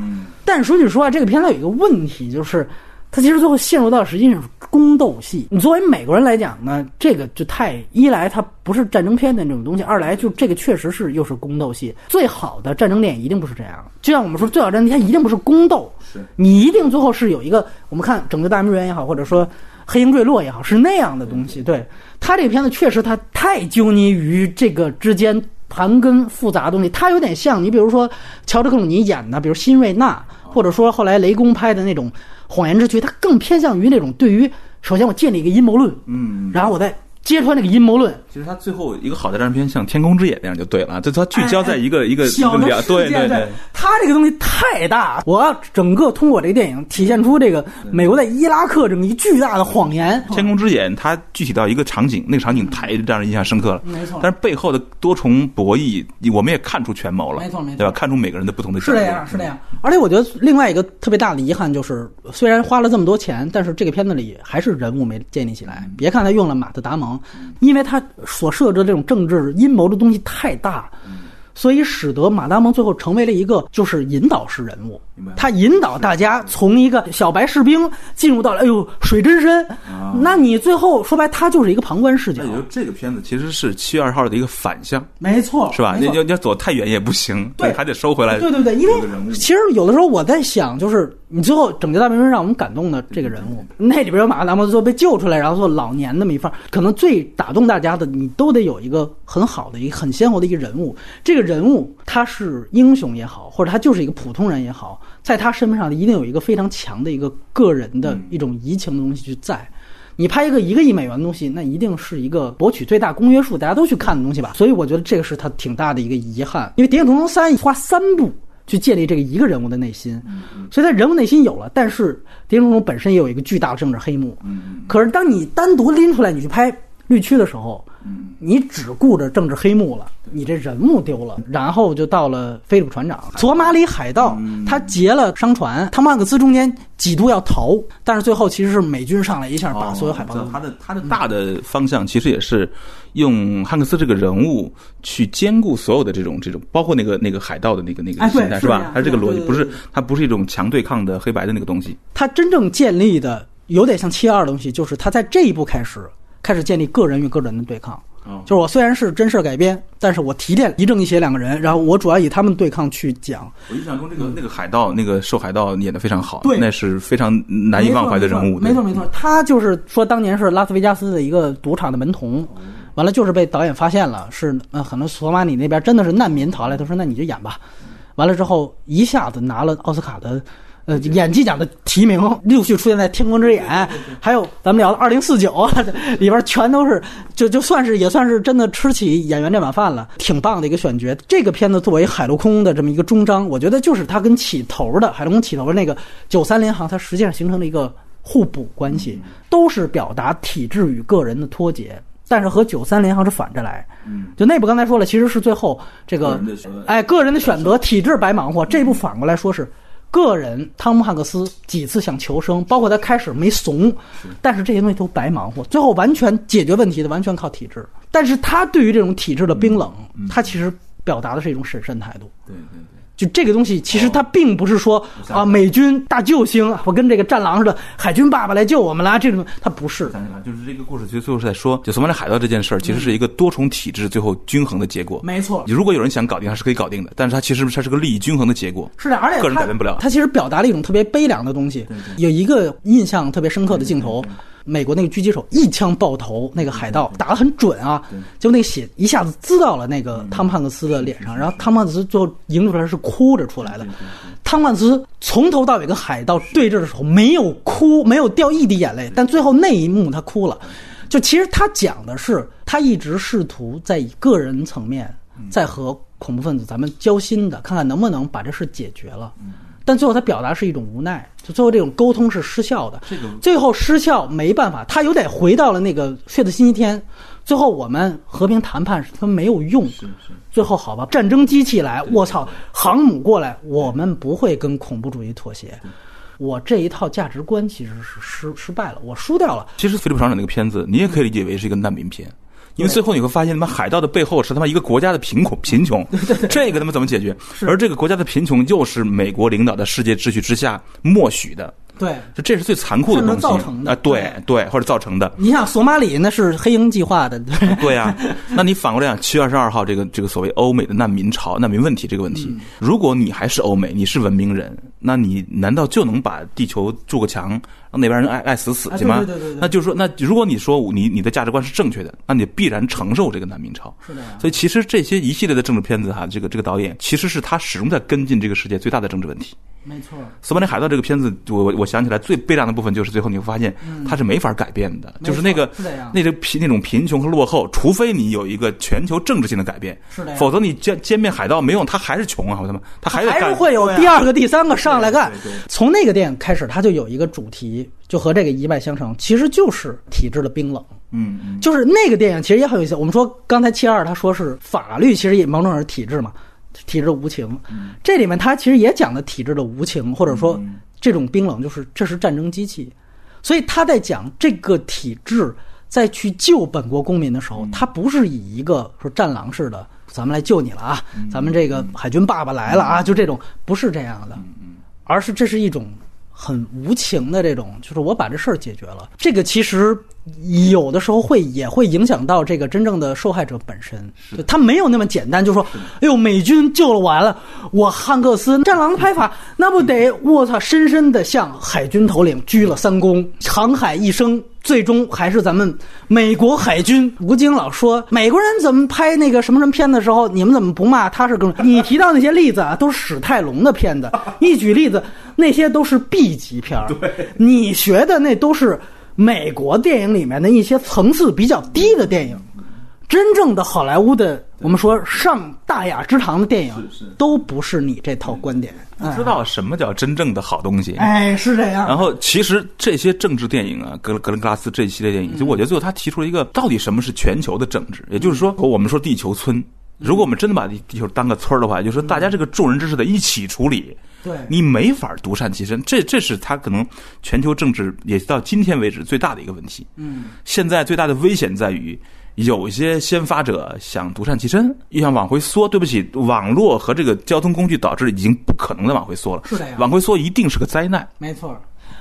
但说句实话，这个片子有一个问题，就是它其实最后陷入到实际上是宫斗戏。你作为美国人来讲呢，这个就太一来它不是战争片的那种东西，二来就这个确实是又是宫斗戏。最好的战争电影一定不是这样，就像我们说最好战争，它一定不是宫斗。你一定最后是有一个，我们看《整个大兵瑞元》也好，或者说《黑鹰坠落》也好，是那样的东西。对他这个片子确实他太纠泥于这个之间盘根复杂的东西，他有点像你比如说乔治克鲁尼演的，比如辛瑞纳，或者说后来雷公拍的那种《谎言之躯》，他更偏向于那种对于首先我建立一个阴谋论，嗯，然后我再。揭穿那个阴谋论，其实他最后一个好的战争片像《天空之眼》那样就对了，就他聚焦在一个一个小的对对对，他这个东西太大，我要整个通过这个电影体现出这个美国在伊拉克这么一巨大的谎言。《天空之眼》它具体到一个场景，那个场景太让人印象深刻了，没错。但是背后的多重博弈，我们也看出权谋了，没错没错，对吧？看出每个人的不同的是这样是这样。而且我觉得另外一个特别大的遗憾就是，虽然花了这么多钱，但是这个片子里还是人物没建立起来。别看他用了马特·达蒙，因为他。所设置的这种政治阴谋的东西太大，所以使得马达蒙最后成为了一个就是引导式人物。他引导大家从一个小白士兵进入到了哎呦水真深，那你最后说白，他就是一个旁观视角。这个片子其实是七月二号的一个反向，没错，是吧？你要要走太远也不行，对，还得收回来。对对对，因为其实有的时候我在想，就是你最后拯救大兵瑞让我们感动的这个人物，那里边有马达蒙最后被救出来，然后做老年那么一份，可能最打动大家的，你都得有一个很好的一个很鲜活的一个人物。这个人物他是英雄也好，或者他就是一个普通人也好。在他身上一定有一个非常强的一个个人的一种移情的东西去在，你拍一个一个亿美元的东西，那一定是一个博取最大公约数，大家都去看的东西吧。所以我觉得这个是他挺大的一个遗憾，因为《谍影重重三》花三部去建立这个一个人物的内心，所以他人物内心有了，但是《谍影重重》本身也有一个巨大的政治黑幕。可是当你单独拎出来你去拍绿区的时候，你只顾着政治黑幕了。你这人物丢了，然后就到了菲利普船长，索马里海盗，他劫了商船，汤姆汉克斯中间几度要逃，但是最后其实是美军上来一下把所有海豹。他的他的大的方向其实也是用汉克斯这个人物去兼顾所有的这种这种，包括那个那个海盗的那个那个心态是吧？他这个逻辑不是他不是一种强对抗的黑白的那个东西。他真正建立的有点像七二的东西，就是他在这一步开始开始建立个人与个人的对抗。就是我虽然是真事改编，但是我提炼一正一邪两个人，然后我主要以他们对抗去讲。我印象中，这个那个海盗，那个瘦海盗演的非常好，对，那是非常难以忘怀的人物。没错没错，他就是说当年是拉斯维加斯的一个赌场的门童，完了就是被导演发现了，是呃可能索马里那边真的是难民逃来，他说那你就演吧，完了之后一下子拿了奥斯卡的。呃，演技奖的提名陆续出现在《天空之眼》，还有咱们聊的《二零四九》里边，全都是就就算是也算是真的吃起演员这碗饭了，挺棒的一个选角。这个片子作为海陆空的这么一个终章，我觉得就是它跟起头的海陆空起头的那个九三联航，它实际上形成了一个互补关系，都是表达体制与个人的脱节。但是和九三联航是反着来。嗯，就内部刚才说了，其实是最后这个哎个人的选择，体制白忙活。这部反过来说是个人，汤姆汉克斯几次想求生，包括他开始没怂，但是这些东西都白忙活，最后完全解决问题的完全靠体制。但是他对于这种体制的冰冷，他其实表达的是一种审慎态度。对对对。就这个东西，其实它并不是说啊，美军大救星，我跟这个战狼似的，海军爸爸来救我们啦，这种它不是。就是这个故事，其实最后是在说，就索马里海盗这件事儿，其实是一个多重体制最后均衡的结果。没错。如果有人想搞定，它是可以搞定的，但是它其实它是个利益均衡的结果。是的，而且个人改变不了。它其实表达了一种特别悲凉的东西。有一个印象特别深刻的镜头。美国那个狙击手一枪爆头，那个海盗打得很准啊，就那个血一下子滋到了那个汤姆汉克斯的脸上，然后汤姆汉克斯最后迎出来是哭着出来的。汤姆汉克斯从头到尾跟海盗对峙的时候没有哭，没有掉一滴眼泪，但最后那一幕他哭了。就其实他讲的是，他一直试图在以个人层面在和恐怖分子咱们交心的，看看能不能把这事解决了。但最后他表达是一种无奈，就最后这种沟通是失效的。最后失效没办法，他有点回到了那个血的星期天。最后我们和平谈判他没有用。最后好吧，战争机器来，我操，航母过来，我们不会跟恐怖主义妥协。我这一套价值观其实是失失败了，我输掉了。其实菲利普厂长那个片子，你也可以理解为是一个难民片。因为最后你会发现，他妈海盗的背后是他妈一个国家的贫苦贫穷，<laughs> 这个他妈怎么解决？而这个国家的贫穷又是美国领导的世界秩序之下默许的。对，这这是最残酷的东西造成的啊！对对，或者造成的。你想索马里那是黑鹰计划的，对呀。<laughs> 那你反过来讲，七月二十二号这个这个所谓欧美的难民潮、难民问题这个问题，如果你还是欧美，你是文明人，那你难道就能把地球筑个墙，让那边人爱爱死死去吗？对对对。那就是说，那如果你说你你的价值观是正确的，那你必然承受这个难民潮。是的。所以其实这些一系列的政治片子哈，这个这个导演其实是他始终在跟进这个世界最大的政治问题。没错，《索马里海盗》这个片子，我我我想起来最悲凉的部分就是最后你会发现，它是没法改变的，就是那个那个贫那种贫穷和落后，除非你有一个全球政治性的改变，是的，否则你歼歼灭海盗没用，他还是穷啊，我他妈，他还还是会有第二个、第三个上来干。从那个电影开始，他就有一个主题，就和这个一脉相承，其实就是体制的冰冷。嗯，就是那个电影其实也很有意思。我们说刚才七二他说是法律，其实也某种是体制嘛。体制无情，这里面他其实也讲的体制的无情，或者说这种冰冷，就是这是战争机器。所以他在讲这个体制在去救本国公民的时候，他不是以一个说战狼式的，咱们来救你了啊，咱们这个海军爸爸来了啊，就这种不是这样的，而是这是一种。很无情的这种，就是我把这事儿解决了。这个其实有的时候会也会影响到这个真正的受害者本身，他没有那么简单，就说，哎呦，美军救了完了，我汉克斯战狼的拍法，那不得我操，深深的向海军头领鞠了三躬，航海一生。最终还是咱们美国海军。吴京老说美国人怎么拍那个什么什么片的时候，你们怎么不骂他是更？你提到那些例子啊，都是史泰龙的片子。<laughs> 一举例子，那些都是 B 级片儿。对，你学的那都是美国电影里面的一些层次比较低的电影。真正的好莱坞的，我们说上大雅之堂的电影，都不是你这套观点。不知道什么叫真正的好东西。哎，是这样。然后，其实这些政治电影啊，格格伦格拉斯这一系列电影，就我觉得最后他提出了一个，到底什么是全球的政治？也就是说，我们说地球村，如果我们真的把地地球当个村儿的话，就是说大家这个众人之事得一起处理。对，你没法独善其身。这这是他可能全球政治也到今天为止最大的一个问题。嗯，现在最大的危险在于。有些先发者想独善其身，又想往回缩。对不起，网络和这个交通工具导致已经不可能再往回缩了。是的呀，往回缩一定是个灾难。没错，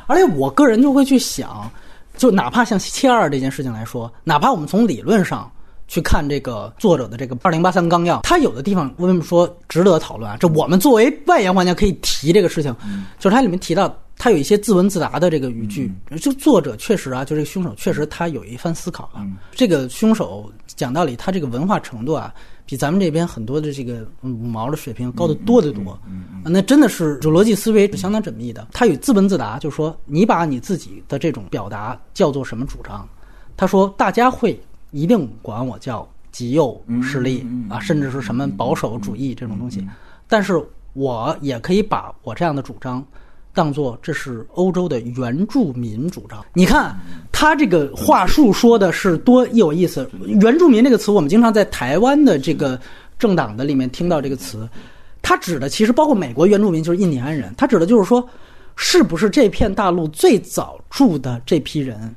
而且我个人就会去想，就哪怕像七二这件事情来说，哪怕我们从理论上去看这个作者的这个二零八三纲要，他有的地方为什么说值得讨论啊？这我们作为外延玩家可以提这个事情，就是它里面提到。他有一些自问自答的这个语句，就作者确实啊，就这个凶手确实他有一番思考啊。这个凶手讲道理，他这个文化程度啊，比咱们这边很多的这个五毛的水平高得多得多。那真的是就逻辑思维是相当缜密的。他有自问自答，就说你把你自己的这种表达叫做什么主张？他说大家会一定管我叫极右势力啊，甚至是什么保守主义这种东西。但是我也可以把我这样的主张。当做这是欧洲的原住民主张。你看他这个话术说的是多有意思。原住民这个词，我们经常在台湾的这个政党的里面听到这个词，他指的其实包括美国原住民，就是印第安人。他指的就是说，是不是这片大陆最早住的这批人？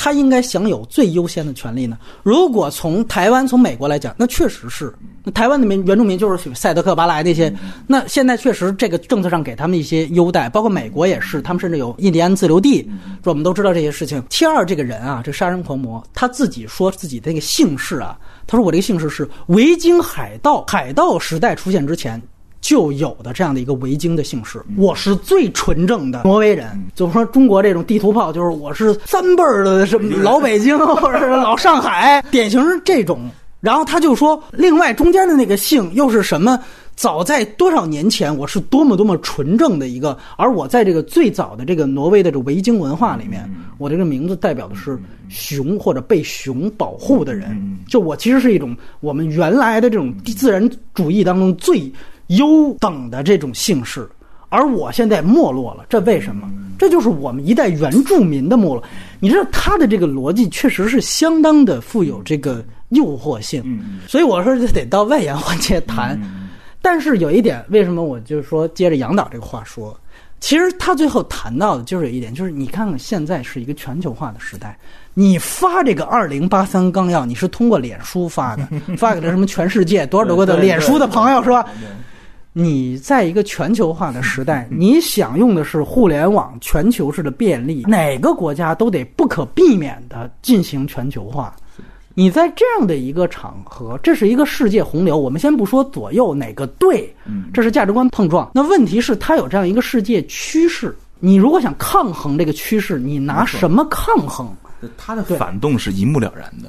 他应该享有最优先的权利呢？如果从台湾、从美国来讲，那确实是。那台湾的民原住民就是赛德克巴莱那些，那现在确实这个政策上给他们一些优待，包括美国也是，他们甚至有印第安自留地。说我们都知道这些事情。T 二这个人啊，这杀人狂魔，他自己说自己的那个姓氏啊，他说我这个姓氏是维京海盗，海盗时代出现之前。就有的这样的一个维京的姓氏，我是最纯正的挪威人。就是说，中国这种地图炮，就是我是三辈儿的什么老北京 <laughs> 或者是老上海，典型是这种。然后他就说，另外中间的那个姓又是什么？早在多少年前，我是多么多么纯正的一个。而我在这个最早的这个挪威的这维京文化里面，我这个名字代表的是熊或者被熊保护的人。就我其实是一种我们原来的这种自然主义当中最。优等的这种姓氏，而我现在没落了，这为什么？这就是我们一代原住民的没落。你知道他的这个逻辑确实是相当的富有这个诱惑性，所以我说这得到外延环节谈。但是有一点，为什么我就是说接着杨导这个话说？其实他最后谈到的就是一点，就是你看看现在是一个全球化的时代，你发这个二零八三纲要，你是通过脸书发的，<laughs> 发给了什么全世界多少多个的脸书的朋友是吧？你在一个全球化的时代，你享用的是互联网全球式的便利，哪个国家都得不可避免的进行全球化。你在这样的一个场合，这是一个世界洪流。我们先不说左右哪个对，这是价值观碰撞。那问题是，它有这样一个世界趋势。你如果想抗衡这个趋势，你拿什么抗衡？它的反动是一目了然的。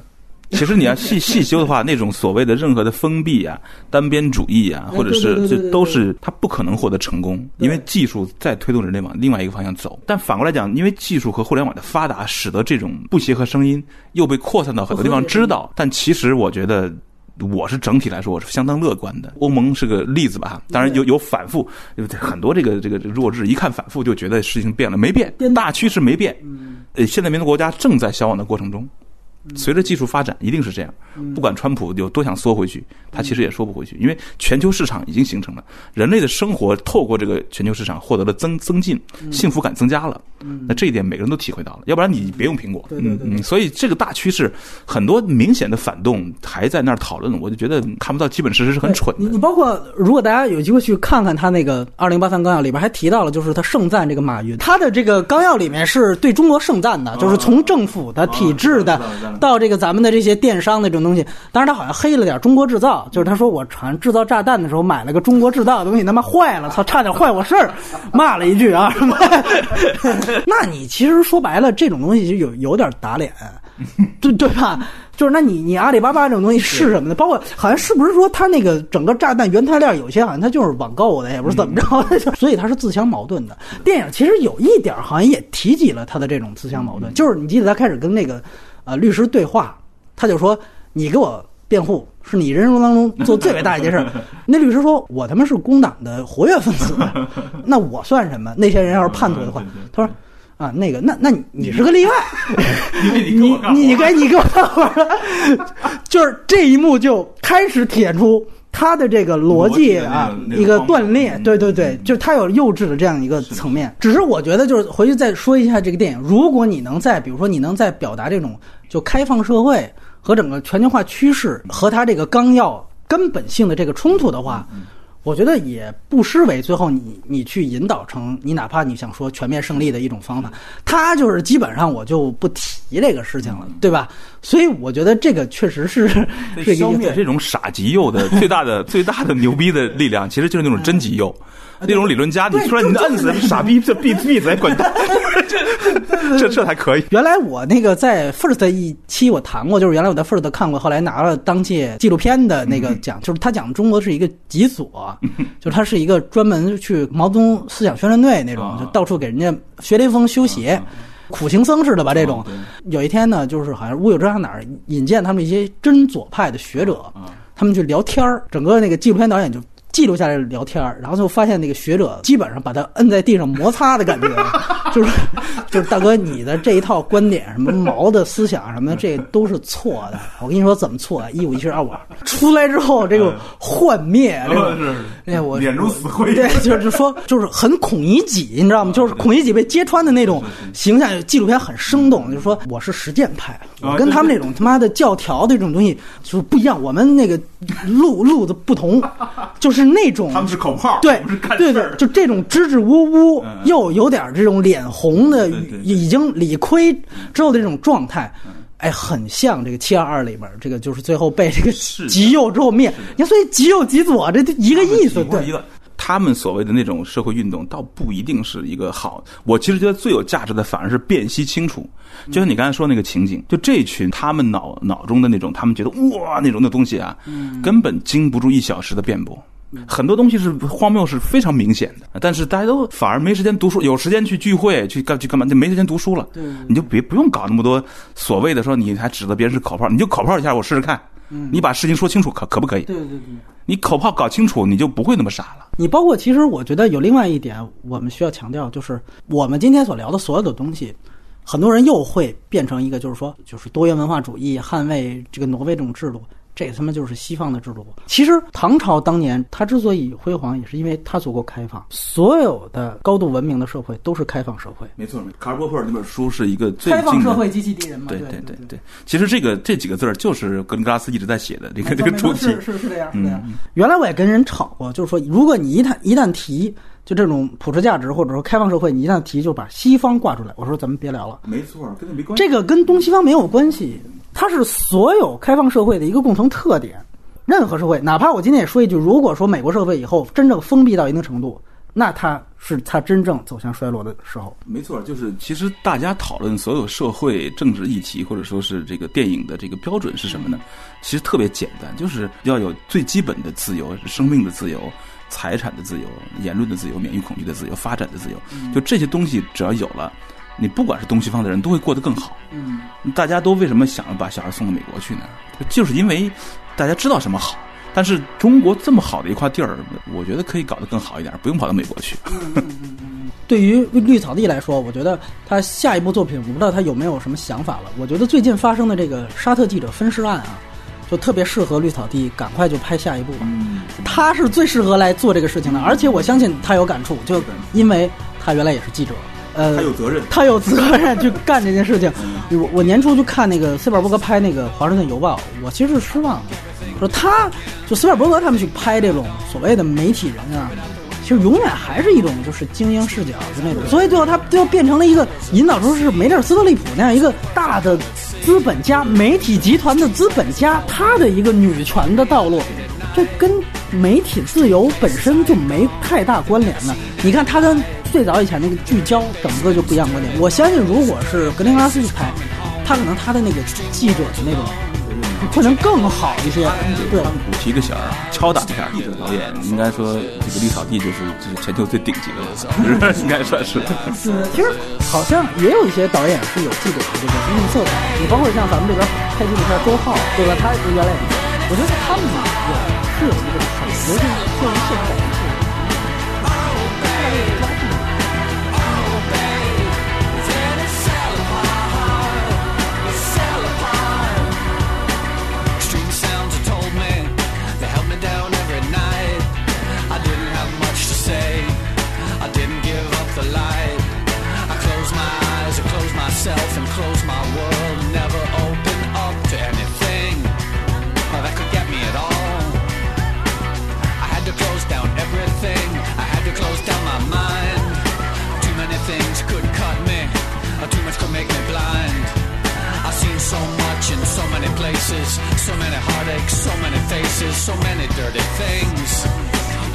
<laughs> 其实你要细细修的话，那种所谓的任何的封闭啊、单边主义啊，或者是这都是它不可能获得成功，因为技术在推动人类往另外一个方向走。但反过来讲，因为技术和互联网的发达，使得这种不协和声音又被扩散到很多地方知道。但其实我觉得，我是整体来说我是相当乐观的。欧盟是个例子吧？当然有有反复，很多这个这个弱智一看反复就觉得事情变了，没变，大趋势没变。呃，现在民族国家正在消亡的过程中。随着技术发展，一定是这样。不管川普有多想缩回去，他其实也缩不回去，因为全球市场已经形成了。人类的生活透过这个全球市场获得了增增进，幸福感增加了。那这一点每个人都体会到了。要不然你别用苹果。嗯嗯。所以这个大趋势，很多明显的反动还在那儿讨论，我就觉得看不到基本事实是很蠢的。你包括如果大家有机会去看看他那个二零八三纲要里边还提到了，就是他盛赞这个马云，他的这个纲要里面是对中国盛赞的，就是从政府的体制的。到这个咱们的这些电商的这种东西，当然他好像黑了点中国制造，就是他说我好像制造炸弹的时候买了个中国制造的东西，他妈坏了，操，差点坏我事儿，骂了一句啊什么？<laughs> 那你其实说白了，这种东西就有有点打脸，对对吧？就是那你你阿里巴巴这种东西是什么呢？包括好像是不是说他那个整个炸弹原材料有些好像他就是网购的，也不是怎么着，所以他是自相矛盾的。电影其实有一点好像也提及了他的这种自相矛盾，就是你记得他开始跟那个。啊，律师对话，他就说：“你给我辩护，是你人生当中做最伟大一件事。<laughs> ”那律师说：“我他妈是工党的活跃分子，那我算什么？那些人要是叛徒的话，他说：‘啊，那个，那那你是个例外，<laughs> 你你你该你给我 <laughs> 干活了。’就是这一幕就开始体现出。”他的这个逻辑啊，一个断裂，对对对，就是他有幼稚的这样一个层面。只是我觉得，就是回去再说一下这个电影。如果你能在，比如说你能在表达这种就开放社会和整个全球化趋势和他这个纲要根本性的这个冲突的话。我觉得也不失为最后你你去引导成你哪怕你想说全面胜利的一种方法，他就是基本上我就不提这个事情了，对吧？所以我觉得这个确实是 <laughs> 是消灭这种傻极右的 <laughs> 最大的最大的牛逼的力量，其实就是那种真极右。那种理论家，你突然你摁死傻逼，这闭闭嘴滚蛋，<laughs> 这这这还可以。原来我那个在 First 一期我谈过，就是原来我在 First 看过，后来拿了当届纪录片的那个奖，就是他讲中国是一个极左，就是他是一个专门去毛泽东思想宣传队那种，就到处给人家学雷锋修鞋，苦行僧似的吧这种。有一天呢，就是好像乌有哲哪儿引荐他们一些真左派的学者，他们去聊天儿，整个那个纪录片导演就。记录下来聊天儿然后就发现那个学者基本上把他摁在地上摩擦的感觉，<laughs> 就是就是大哥你的这一套观点什么毛的思想什么的，这都是错的。我跟你说怎么错？一五一十二五二出来之后，这个幻灭，这个哎呀我脸如死灰，对，就是说就是很孔乙己，你知道吗？就是孔乙己被揭穿的那种形象，纪录片很生动。就是说我是实践派，我跟他们那种他妈的教条的这种东西就是不一样，我们那个路路子不同，就是。是那种，他们是口号，对，对对，就这种支支吾吾，又有点这种脸红的，已经理亏之后的这种状态，哎，很像这个七二二里边这个，就是最后被这个极右之后灭。你看，所以极右极左这一个意思，对。他们所谓的那种社会运动，倒不一定是一个好。我其实觉得最有价值的，反而是辨析清楚。就像你刚才说那个情景，就这群他们脑脑中的那种，他们觉得哇那种的东西啊，根本经不住一小时的辩驳。很多东西是荒谬，是非常明显的，但是大家都反而没时间读书，有时间去聚会，去干去干嘛？就没时间读书了。对，你就别不用搞那么多所谓的说，你还指责别人是口炮，你就口炮一下，我试试看。嗯，你把事情说清楚，可可不可以？对对对，你口炮搞清楚，你就不会那么傻了。你包括其实，我觉得有另外一点，我们需要强调，就是我们今天所聊的所有的东西，很多人又会变成一个，就是说，就是多元文化主义，捍卫这个挪威这种制度。这他妈就是西方的制度。其实唐朝当年它之所以辉煌，也是因为它足够开放。所有的高度文明的社会都是开放社会。没错，卡尔波普尔那本书是一个最开放社会机器敌人嘛？对对对对。其实这个这几个字儿就是格林格拉斯一直在写的这个这个主题。是是是这样。嗯。原来我也跟人吵过，就是说，如果你一旦一旦提就这种普世价值或者说开放社会，你一旦提就把西方挂出来，我说咱们别聊了。没错，跟那没关系。这个跟东西方没有关系。它是所有开放社会的一个共同特点。任何社会，哪怕我今天也说一句，如果说美国社会以后真正封闭到一定程度，那它是它真正走向衰落的时候。没错，就是其实大家讨论所有社会政治议题，或者说是这个电影的这个标准是什么呢？其实特别简单，就是要有最基本的自由，生命的自由、财产的自由、言论的自由、免于恐惧的自由、发展的自由。就这些东西，只要有了。你不管是东西方的人都会过得更好。嗯，大家都为什么想要把小孩送到美国去呢？就是因为大家知道什么好。但是中国这么好的一块地儿，我觉得可以搞得更好一点，不用跑到美国去。<laughs> 对于绿草地来说，我觉得他下一部作品，我不知道他有没有什么想法了。我觉得最近发生的这个沙特记者分尸案啊，就特别适合绿草地赶快就拍下一部。吧，他是最适合来做这个事情的，而且我相信他有感触，就因为他原来也是记者。呃，他有责任，他有责任去干这件事情。我我年初就看那个斯皮尔伯格拍那个《华盛顿邮报》，我其实是失望的。说他，就斯皮尔伯格他们去拍这种所谓的媒体人啊，其实永远还是一种就是精英视角的那种。所以最后他最后变成了一个引导出是梅尔斯特利普那样一个大的资本家、媒体集团的资本家，他的一个女权的道路，这跟媒体自由本身就没太大关联了。你看他跟。最早以前那个聚焦，整个就不一样观点。我相信，如果是格林拉斯去拍，他可能他的那个记者的那种会能更好一些。对，补提个弦儿，敲打一下。记者导演应该说，这个绿草地就是就是全球最顶级的了，应该算是。是，其实好像也有一些导演是有记者的这个绿色的，你包括像咱们这边拍纪录片周浩，对吧？他原来，我觉得他们有是有一个很尤其作为现在。Seen so much in so many places, so many heartaches, so many faces, so many dirty things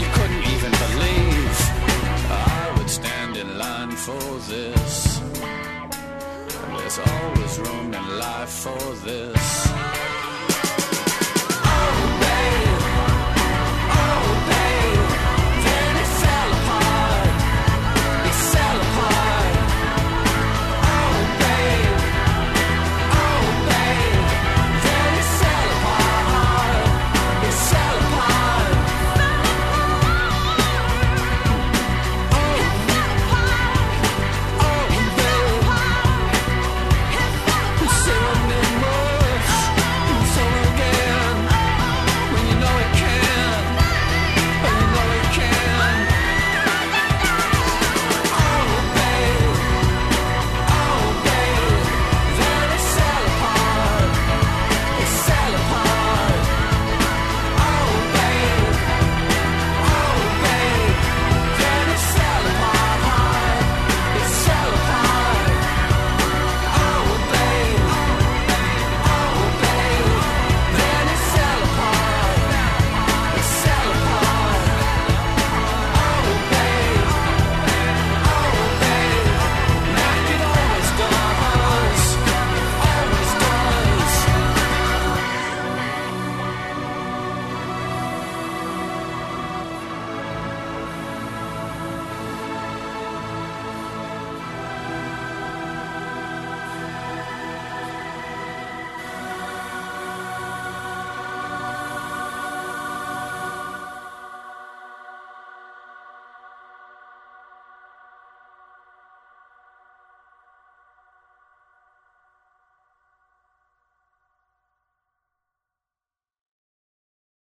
you couldn't even believe. I would stand in line for this. There's always room in life for this.